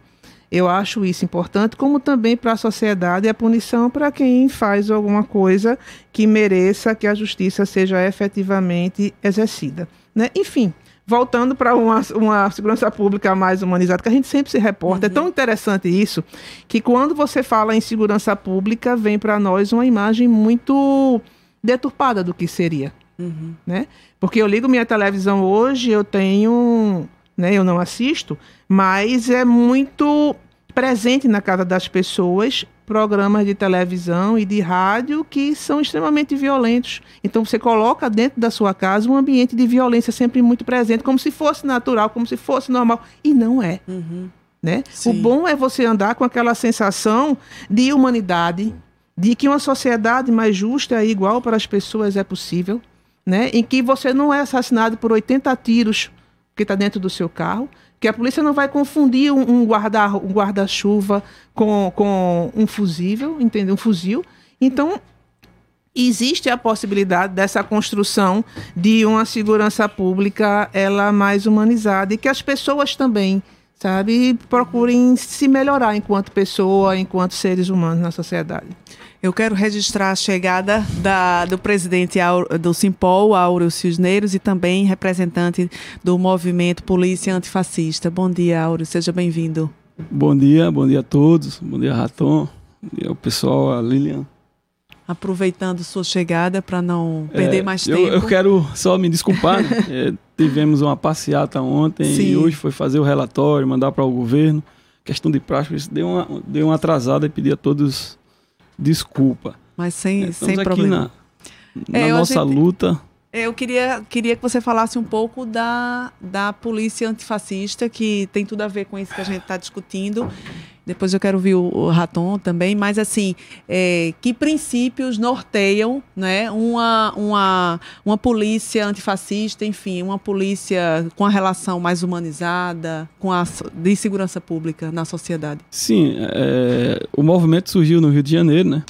Eu acho isso importante, como também para a sociedade a punição para quem faz alguma coisa que mereça que a justiça seja efetivamente exercida. Né? Enfim, voltando para uma, uma, segurança pública mais humanizada, que a gente sempre se reporta. Uhum. É tão interessante isso, que quando você fala em segurança pública, vem para nós uma imagem muito deturpada do que seria. Uhum. Né? Porque eu ligo minha televisão hoje, eu tenho. Né, eu não assisto, mas é muito presente na casa das pessoas programas de televisão e de rádio que são extremamente violentos. Então você coloca dentro da sua casa um ambiente de violência sempre muito presente, como se fosse natural, como se fosse normal. E não é. Uhum. Né? O bom é você andar com aquela sensação de humanidade, de que uma sociedade mais justa e igual para as pessoas é possível, né? em que você não é assassinado por 80 tiros que está dentro do seu carro, que a polícia não vai confundir um, um guarda-chuva guarda com, com um fusível, entendeu? Um fuzil. Então, existe a possibilidade dessa construção de uma segurança pública ela mais humanizada e que as pessoas também sabe procurem se melhorar enquanto pessoa enquanto seres humanos na sociedade eu quero registrar a chegada da, do presidente do Simpol, Áureo Cisneiros, e também representante do movimento Polícia Antifascista. Bom dia, Áureo, seja bem-vindo. Bom dia, bom dia a todos. Bom dia, Raton. Bom dia ao pessoal, a Lilian. Aproveitando sua chegada para não perder é, mais tempo. Eu, quero só me desculpar. Né? *laughs* é, tivemos uma passeata ontem Sim. e hoje foi fazer o relatório, mandar para o governo. Questão de prática, isso deu uma, deu uma atrasada e pedi a todos desculpa. Mas sem, é, sem problema. Na, na é, nossa gente, luta. Eu queria, queria que você falasse um pouco da, da polícia antifascista, que tem tudo a ver com isso que a gente está discutindo. Depois eu quero ouvir o, o Raton também, mas assim, é, que princípios norteiam né, uma, uma, uma polícia antifascista, enfim, uma polícia com a relação mais humanizada, com a de segurança pública na sociedade? Sim, é, o movimento surgiu no Rio de Janeiro, né?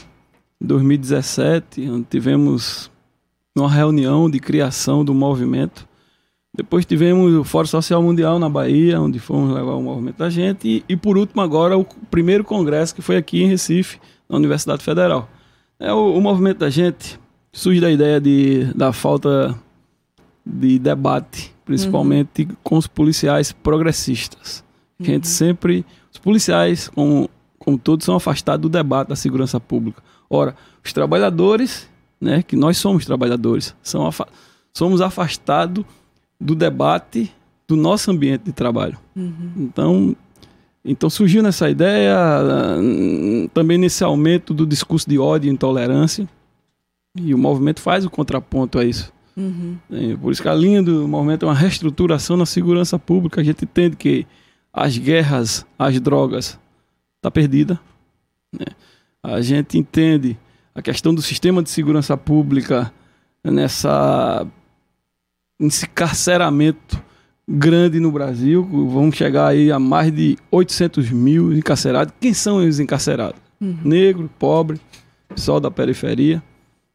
Em 2017, onde tivemos uma reunião de criação do movimento depois tivemos o Fórum Social Mundial na Bahia, onde fomos levar o movimento da gente. E, e, por último, agora, o primeiro congresso que foi aqui em Recife, na Universidade Federal. É, o, o movimento da gente surge da ideia de, da falta de debate principalmente uhum. com os policiais progressistas. A gente uhum. sempre. Os policiais, como, como todos, são afastados do debate da segurança pública. Ora, os trabalhadores, né, que nós somos trabalhadores, afa somos afastados do debate do nosso ambiente de trabalho. Uhum. Então, então surgiu nessa ideia, também nesse aumento do discurso de ódio e intolerância, e o movimento faz o contraponto a isso. Uhum. É, por isso que a linha do movimento é uma reestruturação na segurança pública. A gente entende que as guerras às drogas está perdida. Né? A gente entende a questão do sistema de segurança pública nessa nesse carceramento grande no Brasil. Vamos chegar aí a mais de 800 mil encarcerados. Quem são os encarcerados? Uhum. Negro, pobre, pessoal da periferia,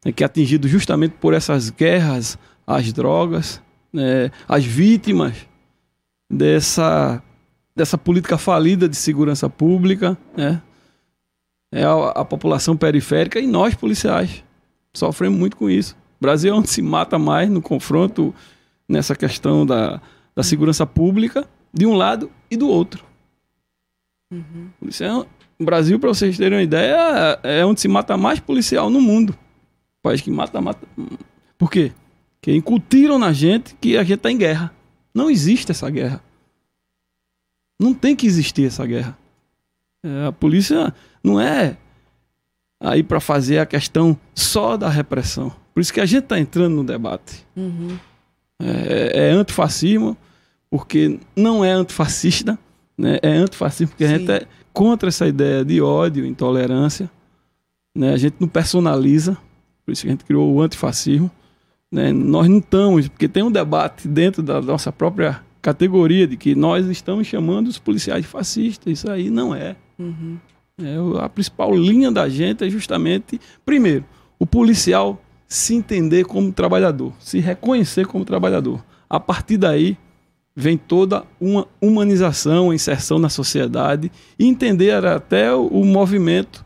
né, que é atingido justamente por essas guerras às drogas, né, as vítimas dessa, dessa política falida de segurança pública, né, é a, a população periférica e nós policiais sofremos muito com isso. O Brasil é onde se mata mais no confronto nessa questão da, da segurança pública, de um lado e do outro. Uhum. Policial, o Brasil, para vocês terem uma ideia, é onde se mata mais policial no mundo. O país que mata, mata. Por quê? Porque incutiram na gente que a gente está em guerra. Não existe essa guerra. Não tem que existir essa guerra. É, a polícia não é aí para fazer a questão só da repressão. Por isso que a gente está entrando no debate. Uhum. É, é, antifascismo, porque não é antifascista, né? é antifascismo porque Sim. a gente é contra essa ideia de ódio, intolerância. Né? A gente não personaliza, por isso que a gente criou o antifascismo. Né? Nós não estamos, porque tem um debate dentro da nossa própria categoria de que nós estamos chamando os policiais de fascistas. Isso aí não é. Uhum. É. A principal linha da gente é justamente, primeiro, o policial se entender como trabalhador, se reconhecer como trabalhador. A partir daí vem toda uma humanização, a inserção na sociedade e entender até o movimento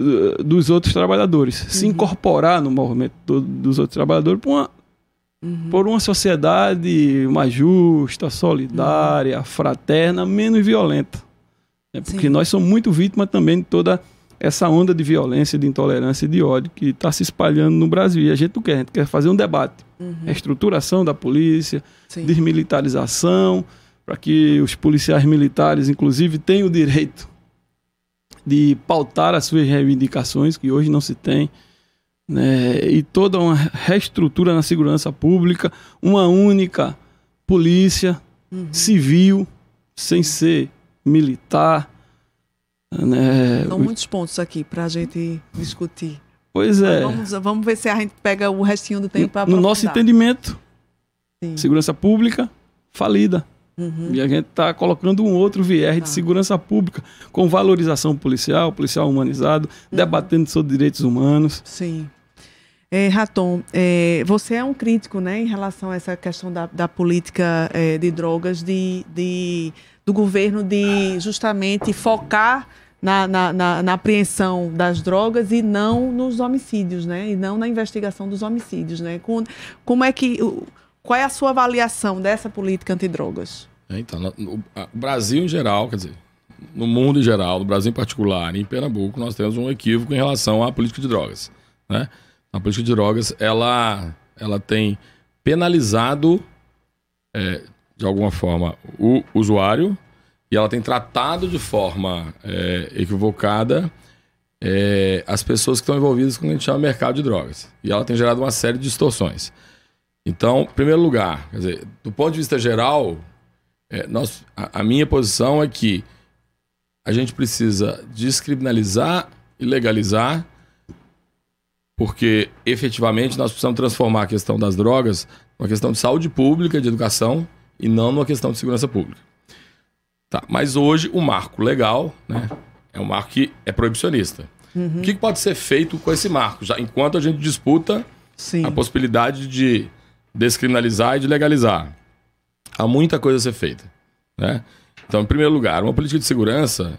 uh, dos outros trabalhadores, uhum. se incorporar no movimento do, dos outros trabalhadores por uma, uhum. por uma sociedade mais justa, solidária, uhum. fraterna, menos violenta. É porque Sim. nós somos muito vítimas também de toda essa onda de violência, de intolerância e de ódio que está se espalhando no Brasil. E a gente não quer, a gente quer fazer um debate. Uhum. estruturação da polícia, Sim. desmilitarização, para que os policiais militares, inclusive, tenham o direito de pautar as suas reivindicações, que hoje não se tem. Né? E toda uma reestrutura na segurança pública, uma única polícia uhum. civil, sem ser militar, né? São muitos pontos aqui para a gente discutir. Pois é. Vamos, vamos, ver se a gente pega o restinho do tempo para No nosso entendimento, Sim. segurança pública falida. Uhum. E a gente está colocando um outro viés tá. de segurança pública, com valorização policial, policial humanizado, uhum. debatendo sobre direitos humanos. Sim. É, Raton, é, você é um crítico né, em relação a essa questão da, da política é, de drogas, de, de, do governo de justamente focar na, na, na, na, apreensão das drogas e não nos homicídios, né? E não na investigação dos homicídios, né? Com, como é que qual é a sua avaliação dessa política antidrogas? É, então, o Brasil em geral, quer dizer, no mundo em geral, no Brasil em particular, em Pernambuco, nós temos um equívoco em relação à política de drogas, né? A política de drogas, ela, ela tem penalizado, é, de alguma forma, o usuário e ela tem tratado de forma é, equivocada é, as pessoas que estão envolvidas com o que a gente chama mercado de drogas. E ela tem gerado uma série de distorções. Então, em primeiro lugar, dizer, do ponto de vista geral, é, nós, a, a minha posição é que a gente precisa descriminalizar e legalizar, porque efetivamente nós precisamos transformar a questão das drogas numa questão de saúde pública, de educação, e não numa questão de segurança pública. Tá, mas hoje o marco legal, né, é um marco que é proibicionista. Uhum. O que pode ser feito com esse marco, já enquanto a gente disputa Sim. a possibilidade de descriminalizar e de legalizar? Há muita coisa a ser feita, né? Então, em primeiro lugar, uma política de segurança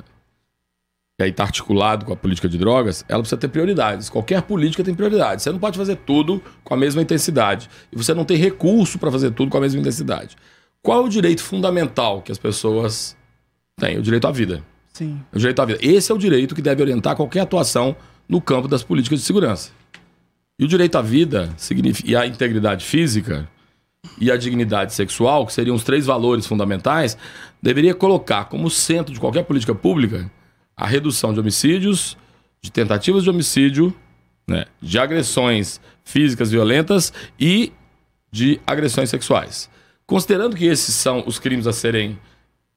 que aí está articulado com a política de drogas, ela precisa ter prioridades. Qualquer política tem prioridades. Você não pode fazer tudo com a mesma intensidade. E você não tem recurso para fazer tudo com a mesma intensidade. Qual é o direito fundamental que as pessoas têm? O direito à vida. Sim. O direito à vida. Esse é o direito que deve orientar qualquer atuação no campo das políticas de segurança. E o direito à vida significa, e à integridade física e à dignidade sexual, que seriam os três valores fundamentais, deveria colocar como centro de qualquer política pública a redução de homicídios, de tentativas de homicídio, né, de agressões físicas violentas e de agressões sexuais. Considerando que esses são os crimes a serem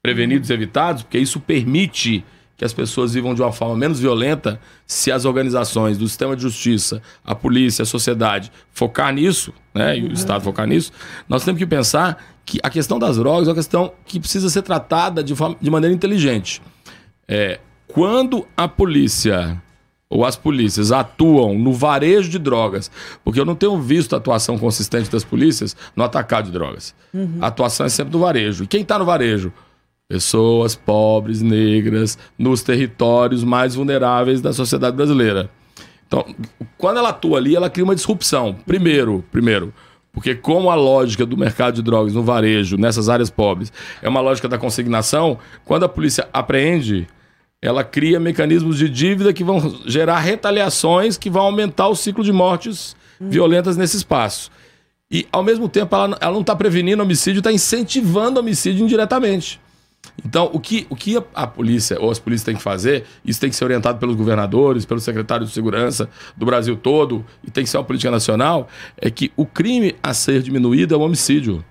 prevenidos e evitados, porque isso permite que as pessoas vivam de uma forma menos violenta se as organizações do sistema de justiça, a polícia, a sociedade focar nisso, né, e o Estado focar nisso, nós temos que pensar que a questão das drogas é uma questão que precisa ser tratada de, forma, de maneira inteligente. É, quando a polícia ou as polícias atuam no varejo de drogas, porque eu não tenho visto a atuação consistente das polícias no atacado de drogas. A atuação é sempre do varejo. E quem está no varejo? Pessoas pobres, negras, nos territórios mais vulneráveis da sociedade brasileira. Então, quando ela atua ali, ela cria uma disrupção. Primeiro, primeiro, porque como a lógica do mercado de drogas no varejo, nessas áreas pobres, é uma lógica da consignação, quando a polícia apreende, ela cria mecanismos de dívida que vão gerar retaliações que vão aumentar o ciclo de mortes violentas nesse espaço. E, ao mesmo tempo, ela, ela não está prevenindo homicídio, está incentivando homicídio indiretamente. Então, o que, o que a, a polícia ou as polícias têm que fazer, isso tem que ser orientado pelos governadores, pelos secretários de segurança do Brasil todo, e tem que ser uma política nacional, é que o crime a ser diminuído é o homicídio.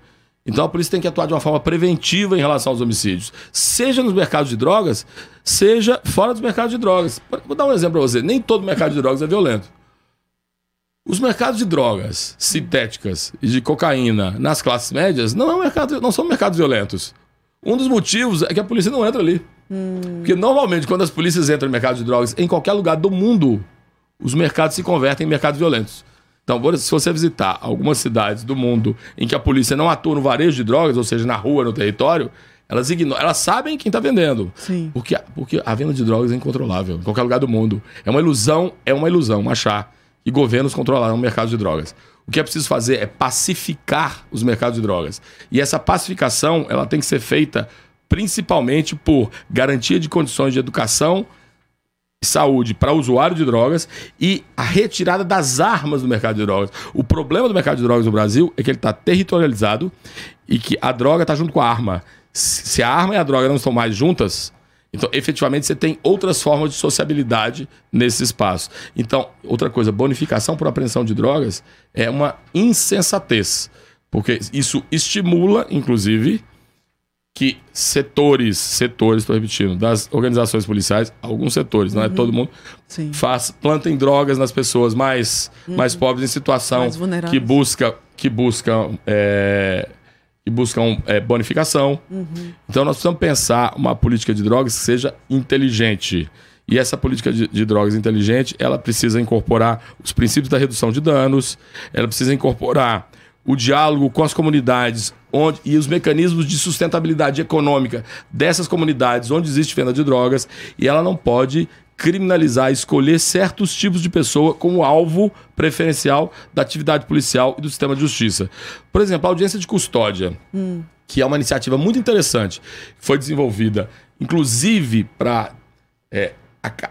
Então a polícia tem que atuar de uma forma preventiva em relação aos homicídios, seja nos mercados de drogas, seja fora dos mercados de drogas. Vou dar um exemplo para você: nem todo mercado de drogas é violento. Os mercados de drogas sintéticas e de cocaína nas classes médias não, é um mercado, não são mercados violentos. Um dos motivos é que a polícia não entra ali. Porque normalmente, quando as polícias entram no mercado de drogas, em qualquer lugar do mundo, os mercados se convertem em mercados violentos. Então, se você visitar algumas cidades do mundo em que a polícia não atua no varejo de drogas, ou seja, na rua, no território, elas ignoram, elas sabem quem está vendendo. Sim. Porque, porque a venda de drogas é incontrolável em qualquer lugar do mundo. É uma ilusão, é uma ilusão achar que governos controlarão o mercado de drogas. O que é preciso fazer é pacificar os mercados de drogas. E essa pacificação, ela tem que ser feita principalmente por garantia de condições de educação saúde para usuário de drogas e a retirada das armas do mercado de drogas. O problema do mercado de drogas no Brasil é que ele está territorializado e que a droga está junto com a arma. Se a arma e a droga não estão mais juntas, então efetivamente você tem outras formas de sociabilidade nesse espaço. Então, outra coisa, bonificação por apreensão de drogas é uma insensatez, porque isso estimula, inclusive, que setores, setores, estou repetindo, das organizações policiais, alguns setores, não é todo mundo, Sim. faz, plantem drogas nas pessoas mais, mais pobres em situação que busca que buscam é, que buscam é, bonificação. Então nós precisamos pensar uma política de drogas que seja inteligente. E essa política de, de drogas inteligente, ela precisa incorporar os princípios da redução de danos, ela precisa incorporar o diálogo com as comunidades onde, e os mecanismos de sustentabilidade econômica dessas comunidades onde existe venda de drogas, e ela não pode criminalizar, escolher certos tipos de pessoa como alvo preferencial da atividade policial e do sistema de justiça. Por exemplo, a audiência de custódia, que é uma iniciativa muito interessante, foi desenvolvida, inclusive, para é,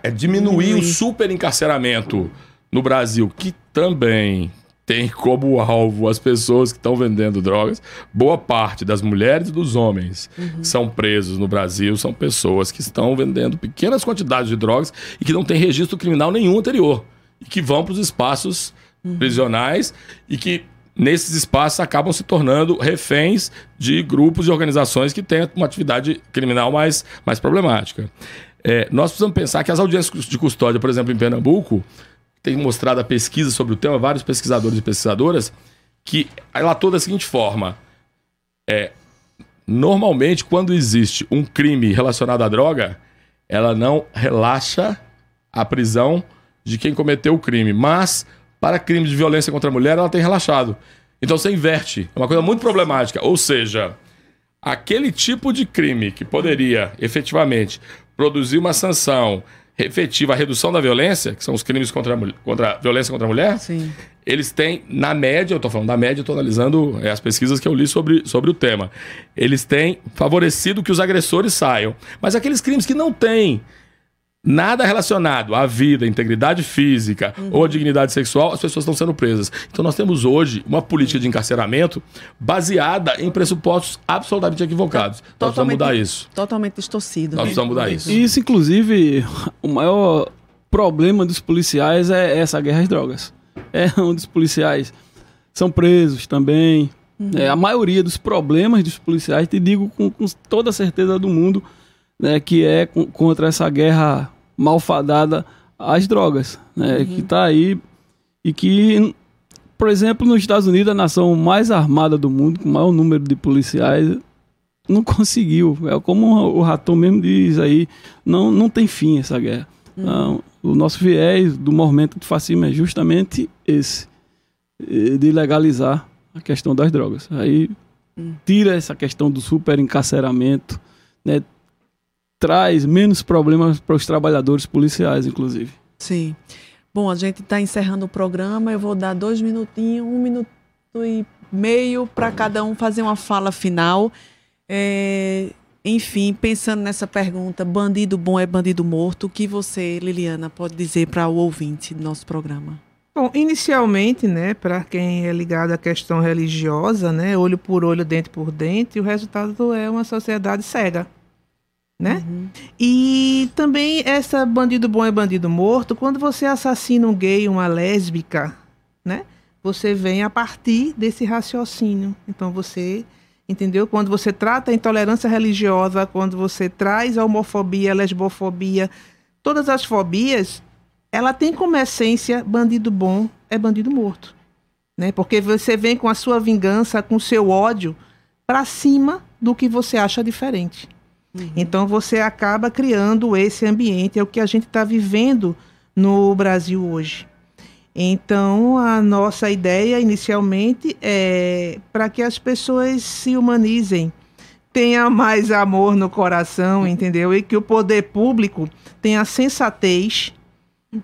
é, diminuir o superencarceramento no Brasil, que também tem como alvo as pessoas que estão vendendo drogas. Boa parte das mulheres e dos homens que são presos no Brasil são pessoas que estão vendendo pequenas quantidades de drogas e que não têm registro criminal nenhum anterior. E que vão para os espaços prisionais e que nesses espaços acabam se tornando reféns de grupos e organizações que têm uma atividade criminal mais, mais problemática. É, nós precisamos pensar que as audiências de custódia, por exemplo, em Pernambuco, tem mostrado a pesquisa sobre o tema, vários pesquisadores e pesquisadoras, que ela atua da seguinte forma: é, normalmente, quando existe um crime relacionado à droga, ela não relaxa a prisão de quem cometeu o crime, mas para crimes de violência contra a mulher, ela tem relaxado. Então você inverte. É uma coisa muito problemática. Ou seja, aquele tipo de crime que poderia efetivamente produzir uma sanção, efetiva a redução da violência, que são os crimes contra a, contra a violência contra a mulher, Sim. eles têm, na média, eu estou falando da média, estou analisando é, as pesquisas que eu li sobre, sobre o tema, eles têm favorecido que os agressores saiam. Mas aqueles crimes que não têm nada relacionado à vida, integridade física Uhum. ou à dignidade sexual, as pessoas estão sendo presas. Então nós temos hoje uma política de encarceramento baseada em pressupostos absolutamente equivocados. Nós precisamos Totalmente- mudar isso. Totalmente distorcido. Nós né? precisamos mudar isso. E isso, inclusive, o maior problema dos policiais é essa guerra às drogas. É onde os policiais são presos também. É, a maioria dos problemas dos policiais, te digo com, com toda a certeza do mundo, né, que é com- contra essa guerra malfadada às drogas, né, que está aí e que, por exemplo, nos Estados Unidos, a nação mais armada do mundo, com o maior número de policiais, não conseguiu. É como o Raton mesmo diz aí, não, não tem fim essa guerra. Não, o nosso viés do movimento de fascismo é justamente esse, eh, de legalizar a questão das drogas. Aí tira essa questão do super encarceramento, né, traz menos problemas para os trabalhadores policiais, inclusive. Sim. Bom, a gente está encerrando o programa. Eu vou dar dois minutinhos, um minuto e meio para cada um fazer uma fala final. É, enfim, pensando nessa pergunta, bandido bom é bandido morto, o que você, Liliana, pode dizer para o ouvinte do nosso programa? Bom, inicialmente, né, para quem é ligado à questão religiosa, né, olho por olho, dente por dente, o resultado é uma sociedade cega, né? E também essa bandido bom é bandido morto, quando você assassina um gay, uma lésbica, né? Você vem a partir desse raciocínio. Então você entendeu? Quando você trata a intolerância religiosa, quando você traz a homofobia, a lesbofobia, todas as fobias, ela tem como essência bandido bom é bandido morto, né? Porque você vem com a sua vingança, com o seu ódio para cima do que você acha diferente. Então você acaba criando esse ambiente, é o que a gente está vivendo no Brasil hoje. Então a nossa ideia inicialmente é para que as pessoas se humanizem, tenha mais amor no coração, entendeu? E que o poder público tenha a sensatez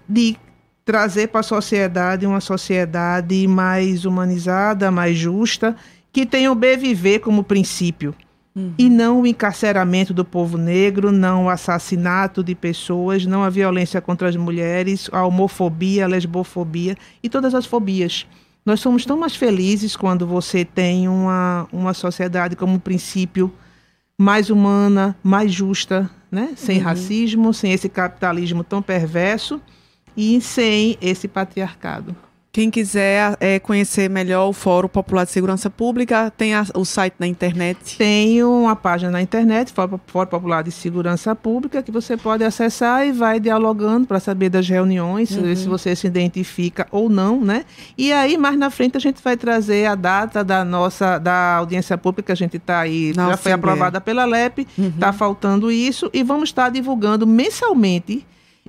de trazer para a sociedade uma sociedade mais humanizada, mais justa, que tenha o bem viver como princípio. E não o encarceramento do povo negro, não o assassinato de pessoas, não a violência contra as mulheres, a homofobia, a lesbofobia e todas as fobias. Nós somos tão mais felizes quando você tem uma, uma sociedade como princípio mais humana, mais justa, né? sem racismo, sem esse capitalismo tão perverso e sem esse patriarcado. Quem quiser é, conhecer melhor o Fórum Popular de Segurança Pública, tem a- o site na internet. Tem uma página na internet, Fórum Popular de Segurança Pública, que você pode acessar e vai dialogando para saber das reuniões, saber se você se identifica ou não, né? E aí, mais na frente, a gente vai trazer a data da nossa da audiência pública, que a gente está aí, Na já foi aprovada pela LEP, está faltando isso, e vamos estar divulgando mensalmente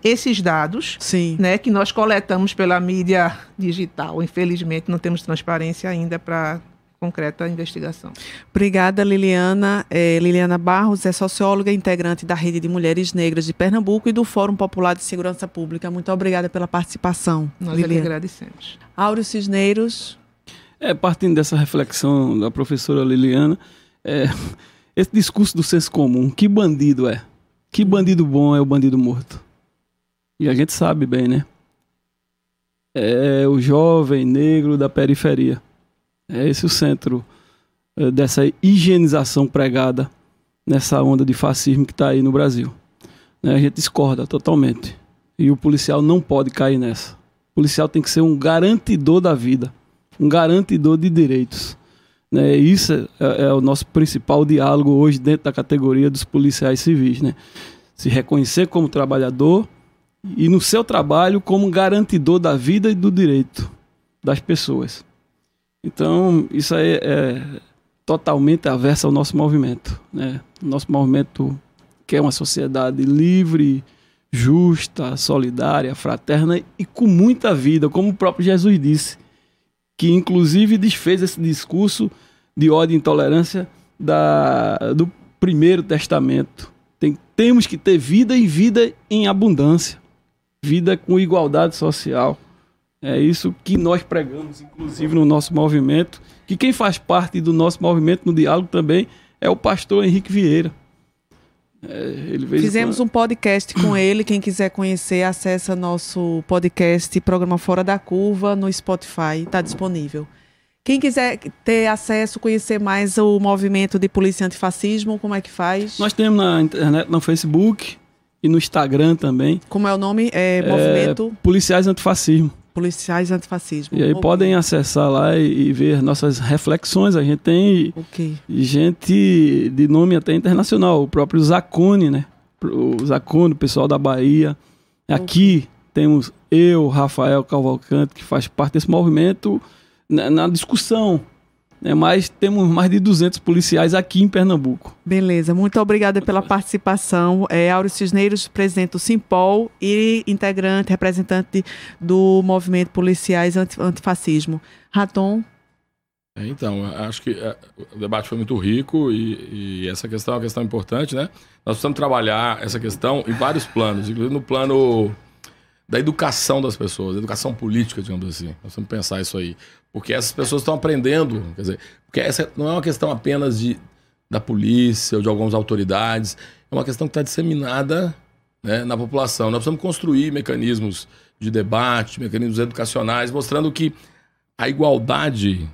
esses dados Sim. né, que nós coletamos pela mídia digital. Infelizmente, não temos transparência ainda para concreta investigação. Obrigada, Liliana. É, Liliana Barros é socióloga e integrante da Rede de Mulheres Negras de Pernambuco e do Fórum Popular de Segurança Pública. Muito obrigada pela participação, Nós é que Liliana. agradecemos. Áureo Cisneiros. É, partindo dessa reflexão da professora Liliana, é, *laughs* esse discurso do senso comum, que bandido é? Que bandido bom é o bandido morto? E a gente sabe bem, né? É o jovem negro da periferia. É esse o centro é, dessa higienização pregada nessa onda de fascismo que está aí no Brasil. Né, A gente discorda totalmente. E o policial não pode cair nessa. O policial tem que ser um garantidor da vida um garantidor de direitos. Né? Isso é, é o nosso principal diálogo hoje dentro da categoria dos policiais civis. Né? Se reconhecer como trabalhador e no seu trabalho como garantidor da vida e do direito das pessoas. Então, isso aí é totalmente averso ao nosso movimento. Né? Nosso movimento quer uma sociedade livre, justa, solidária, fraterna e com muita vida, como o próprio Jesus disse que inclusive desfez esse discurso de ódio e intolerância da, do primeiro testamento. Tem, temos que ter vida e vida em abundância. Vida com igualdade social. É isso que nós pregamos, inclusive no nosso movimento. Que quem faz parte do nosso movimento no diálogo também é o pastor Henrique Vieira. É, Fizemos um podcast com *coughs* ele. Quem quiser conhecer, acessa nosso podcast, programa Fora da Curva, no Spotify. Está disponível. Quem quiser ter acesso, conhecer mais o movimento de polícia antifascismo, como é que faz? Nós temos na internet, no Facebook e no Instagram também. Como é o nome? É, é movimento Policiais Antifascismo. Policiais Antifascismo. E aí okay. podem acessar lá e, e, ver nossas reflexões. A gente tem okay. gente de nome até internacional, o próprio Zacone, né? O Zacone, o pessoal da Bahia. Aqui okay. temos eu, Rafael Cavalcante, que faz parte desse movimento na, na discussão. Né? Mas temos mais de 200 policiais aqui em Pernambuco. Beleza, muito obrigada pela participação. É Auro Cisneiros, presidente do Simpol e integrante, representante do movimento Policiais Antifascismo. Raton. É, então, acho que é, o debate foi muito rico e, e, essa questão é uma questão importante, né? Nós precisamos trabalhar essa questão em vários planos, inclusive no plano da educação das pessoas, educação política, digamos assim. Nós precisamos pensar isso aí. Porque essas pessoas estão aprendendo, quer dizer, porque essa não é uma questão apenas de, da polícia ou de algumas autoridades, é uma questão que está disseminada né, na população. Nós precisamos construir mecanismos de debate, mecanismos educacionais, mostrando que a igualdade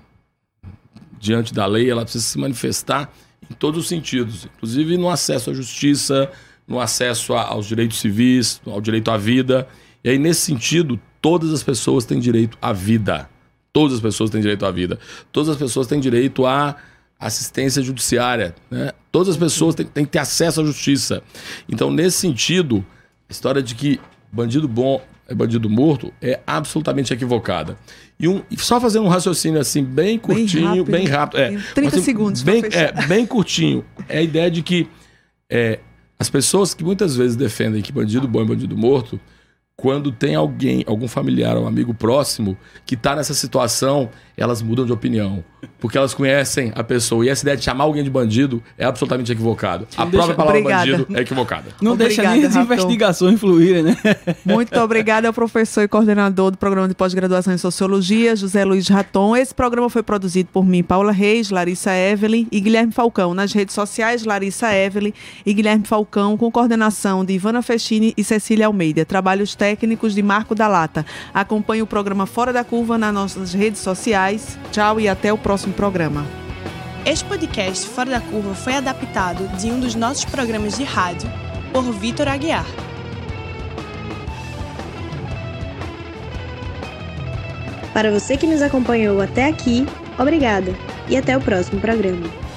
diante da lei ela precisa se manifestar em todos os sentidos, inclusive no acesso à justiça, no acesso a, aos direitos civis, ao direito à vida. E aí, nesse sentido, todas as pessoas têm direito à vida. Todas as pessoas têm direito à vida. Todas as pessoas têm direito à assistência judiciária. Né? Todas as pessoas têm, têm que ter acesso à justiça. Então, nesse sentido, a história de que bandido bom é bandido morto é absolutamente equivocada. E, um, só fazendo um raciocínio assim, bem curtinho, bem rápido. Bem rápido é, 30 assim, segundos. Bem, é, bem curtinho. É a ideia de que é, as pessoas que muitas vezes defendem que bandido bom é bandido morto quando tem alguém, algum familiar ou amigo próximo que está nessa situação, elas mudam de opinião. Porque elas conhecem a pessoa. E essa ideia de chamar alguém de bandido é absolutamente equivocado. a deixa... própria palavra obrigada. bandido é equivocada. Não obrigada, deixa nem as Raton. investigações fluírem, né? Muito obrigada ao professor e coordenador do programa de pós-graduação em Sociologia, José Luiz Raton. Esse programa foi produzido por mim, Paula Reis, Larissa Evelyn e Guilherme Falcão. Nas redes sociais, Larissa Evelyn e Guilherme Falcão, com coordenação de Ivana Festini e Cecília Almeida. Trabalhos técnicos de Marco da Lata. Acompanhe o programa Fora da Curva nas nossas redes sociais. Tchau e até o próximo programa. Este podcast Fora da Curva foi adaptado de um dos nossos programas de rádio por Vitor Aguiar. Para você que nos acompanhou até aqui, obrigada e até o próximo programa.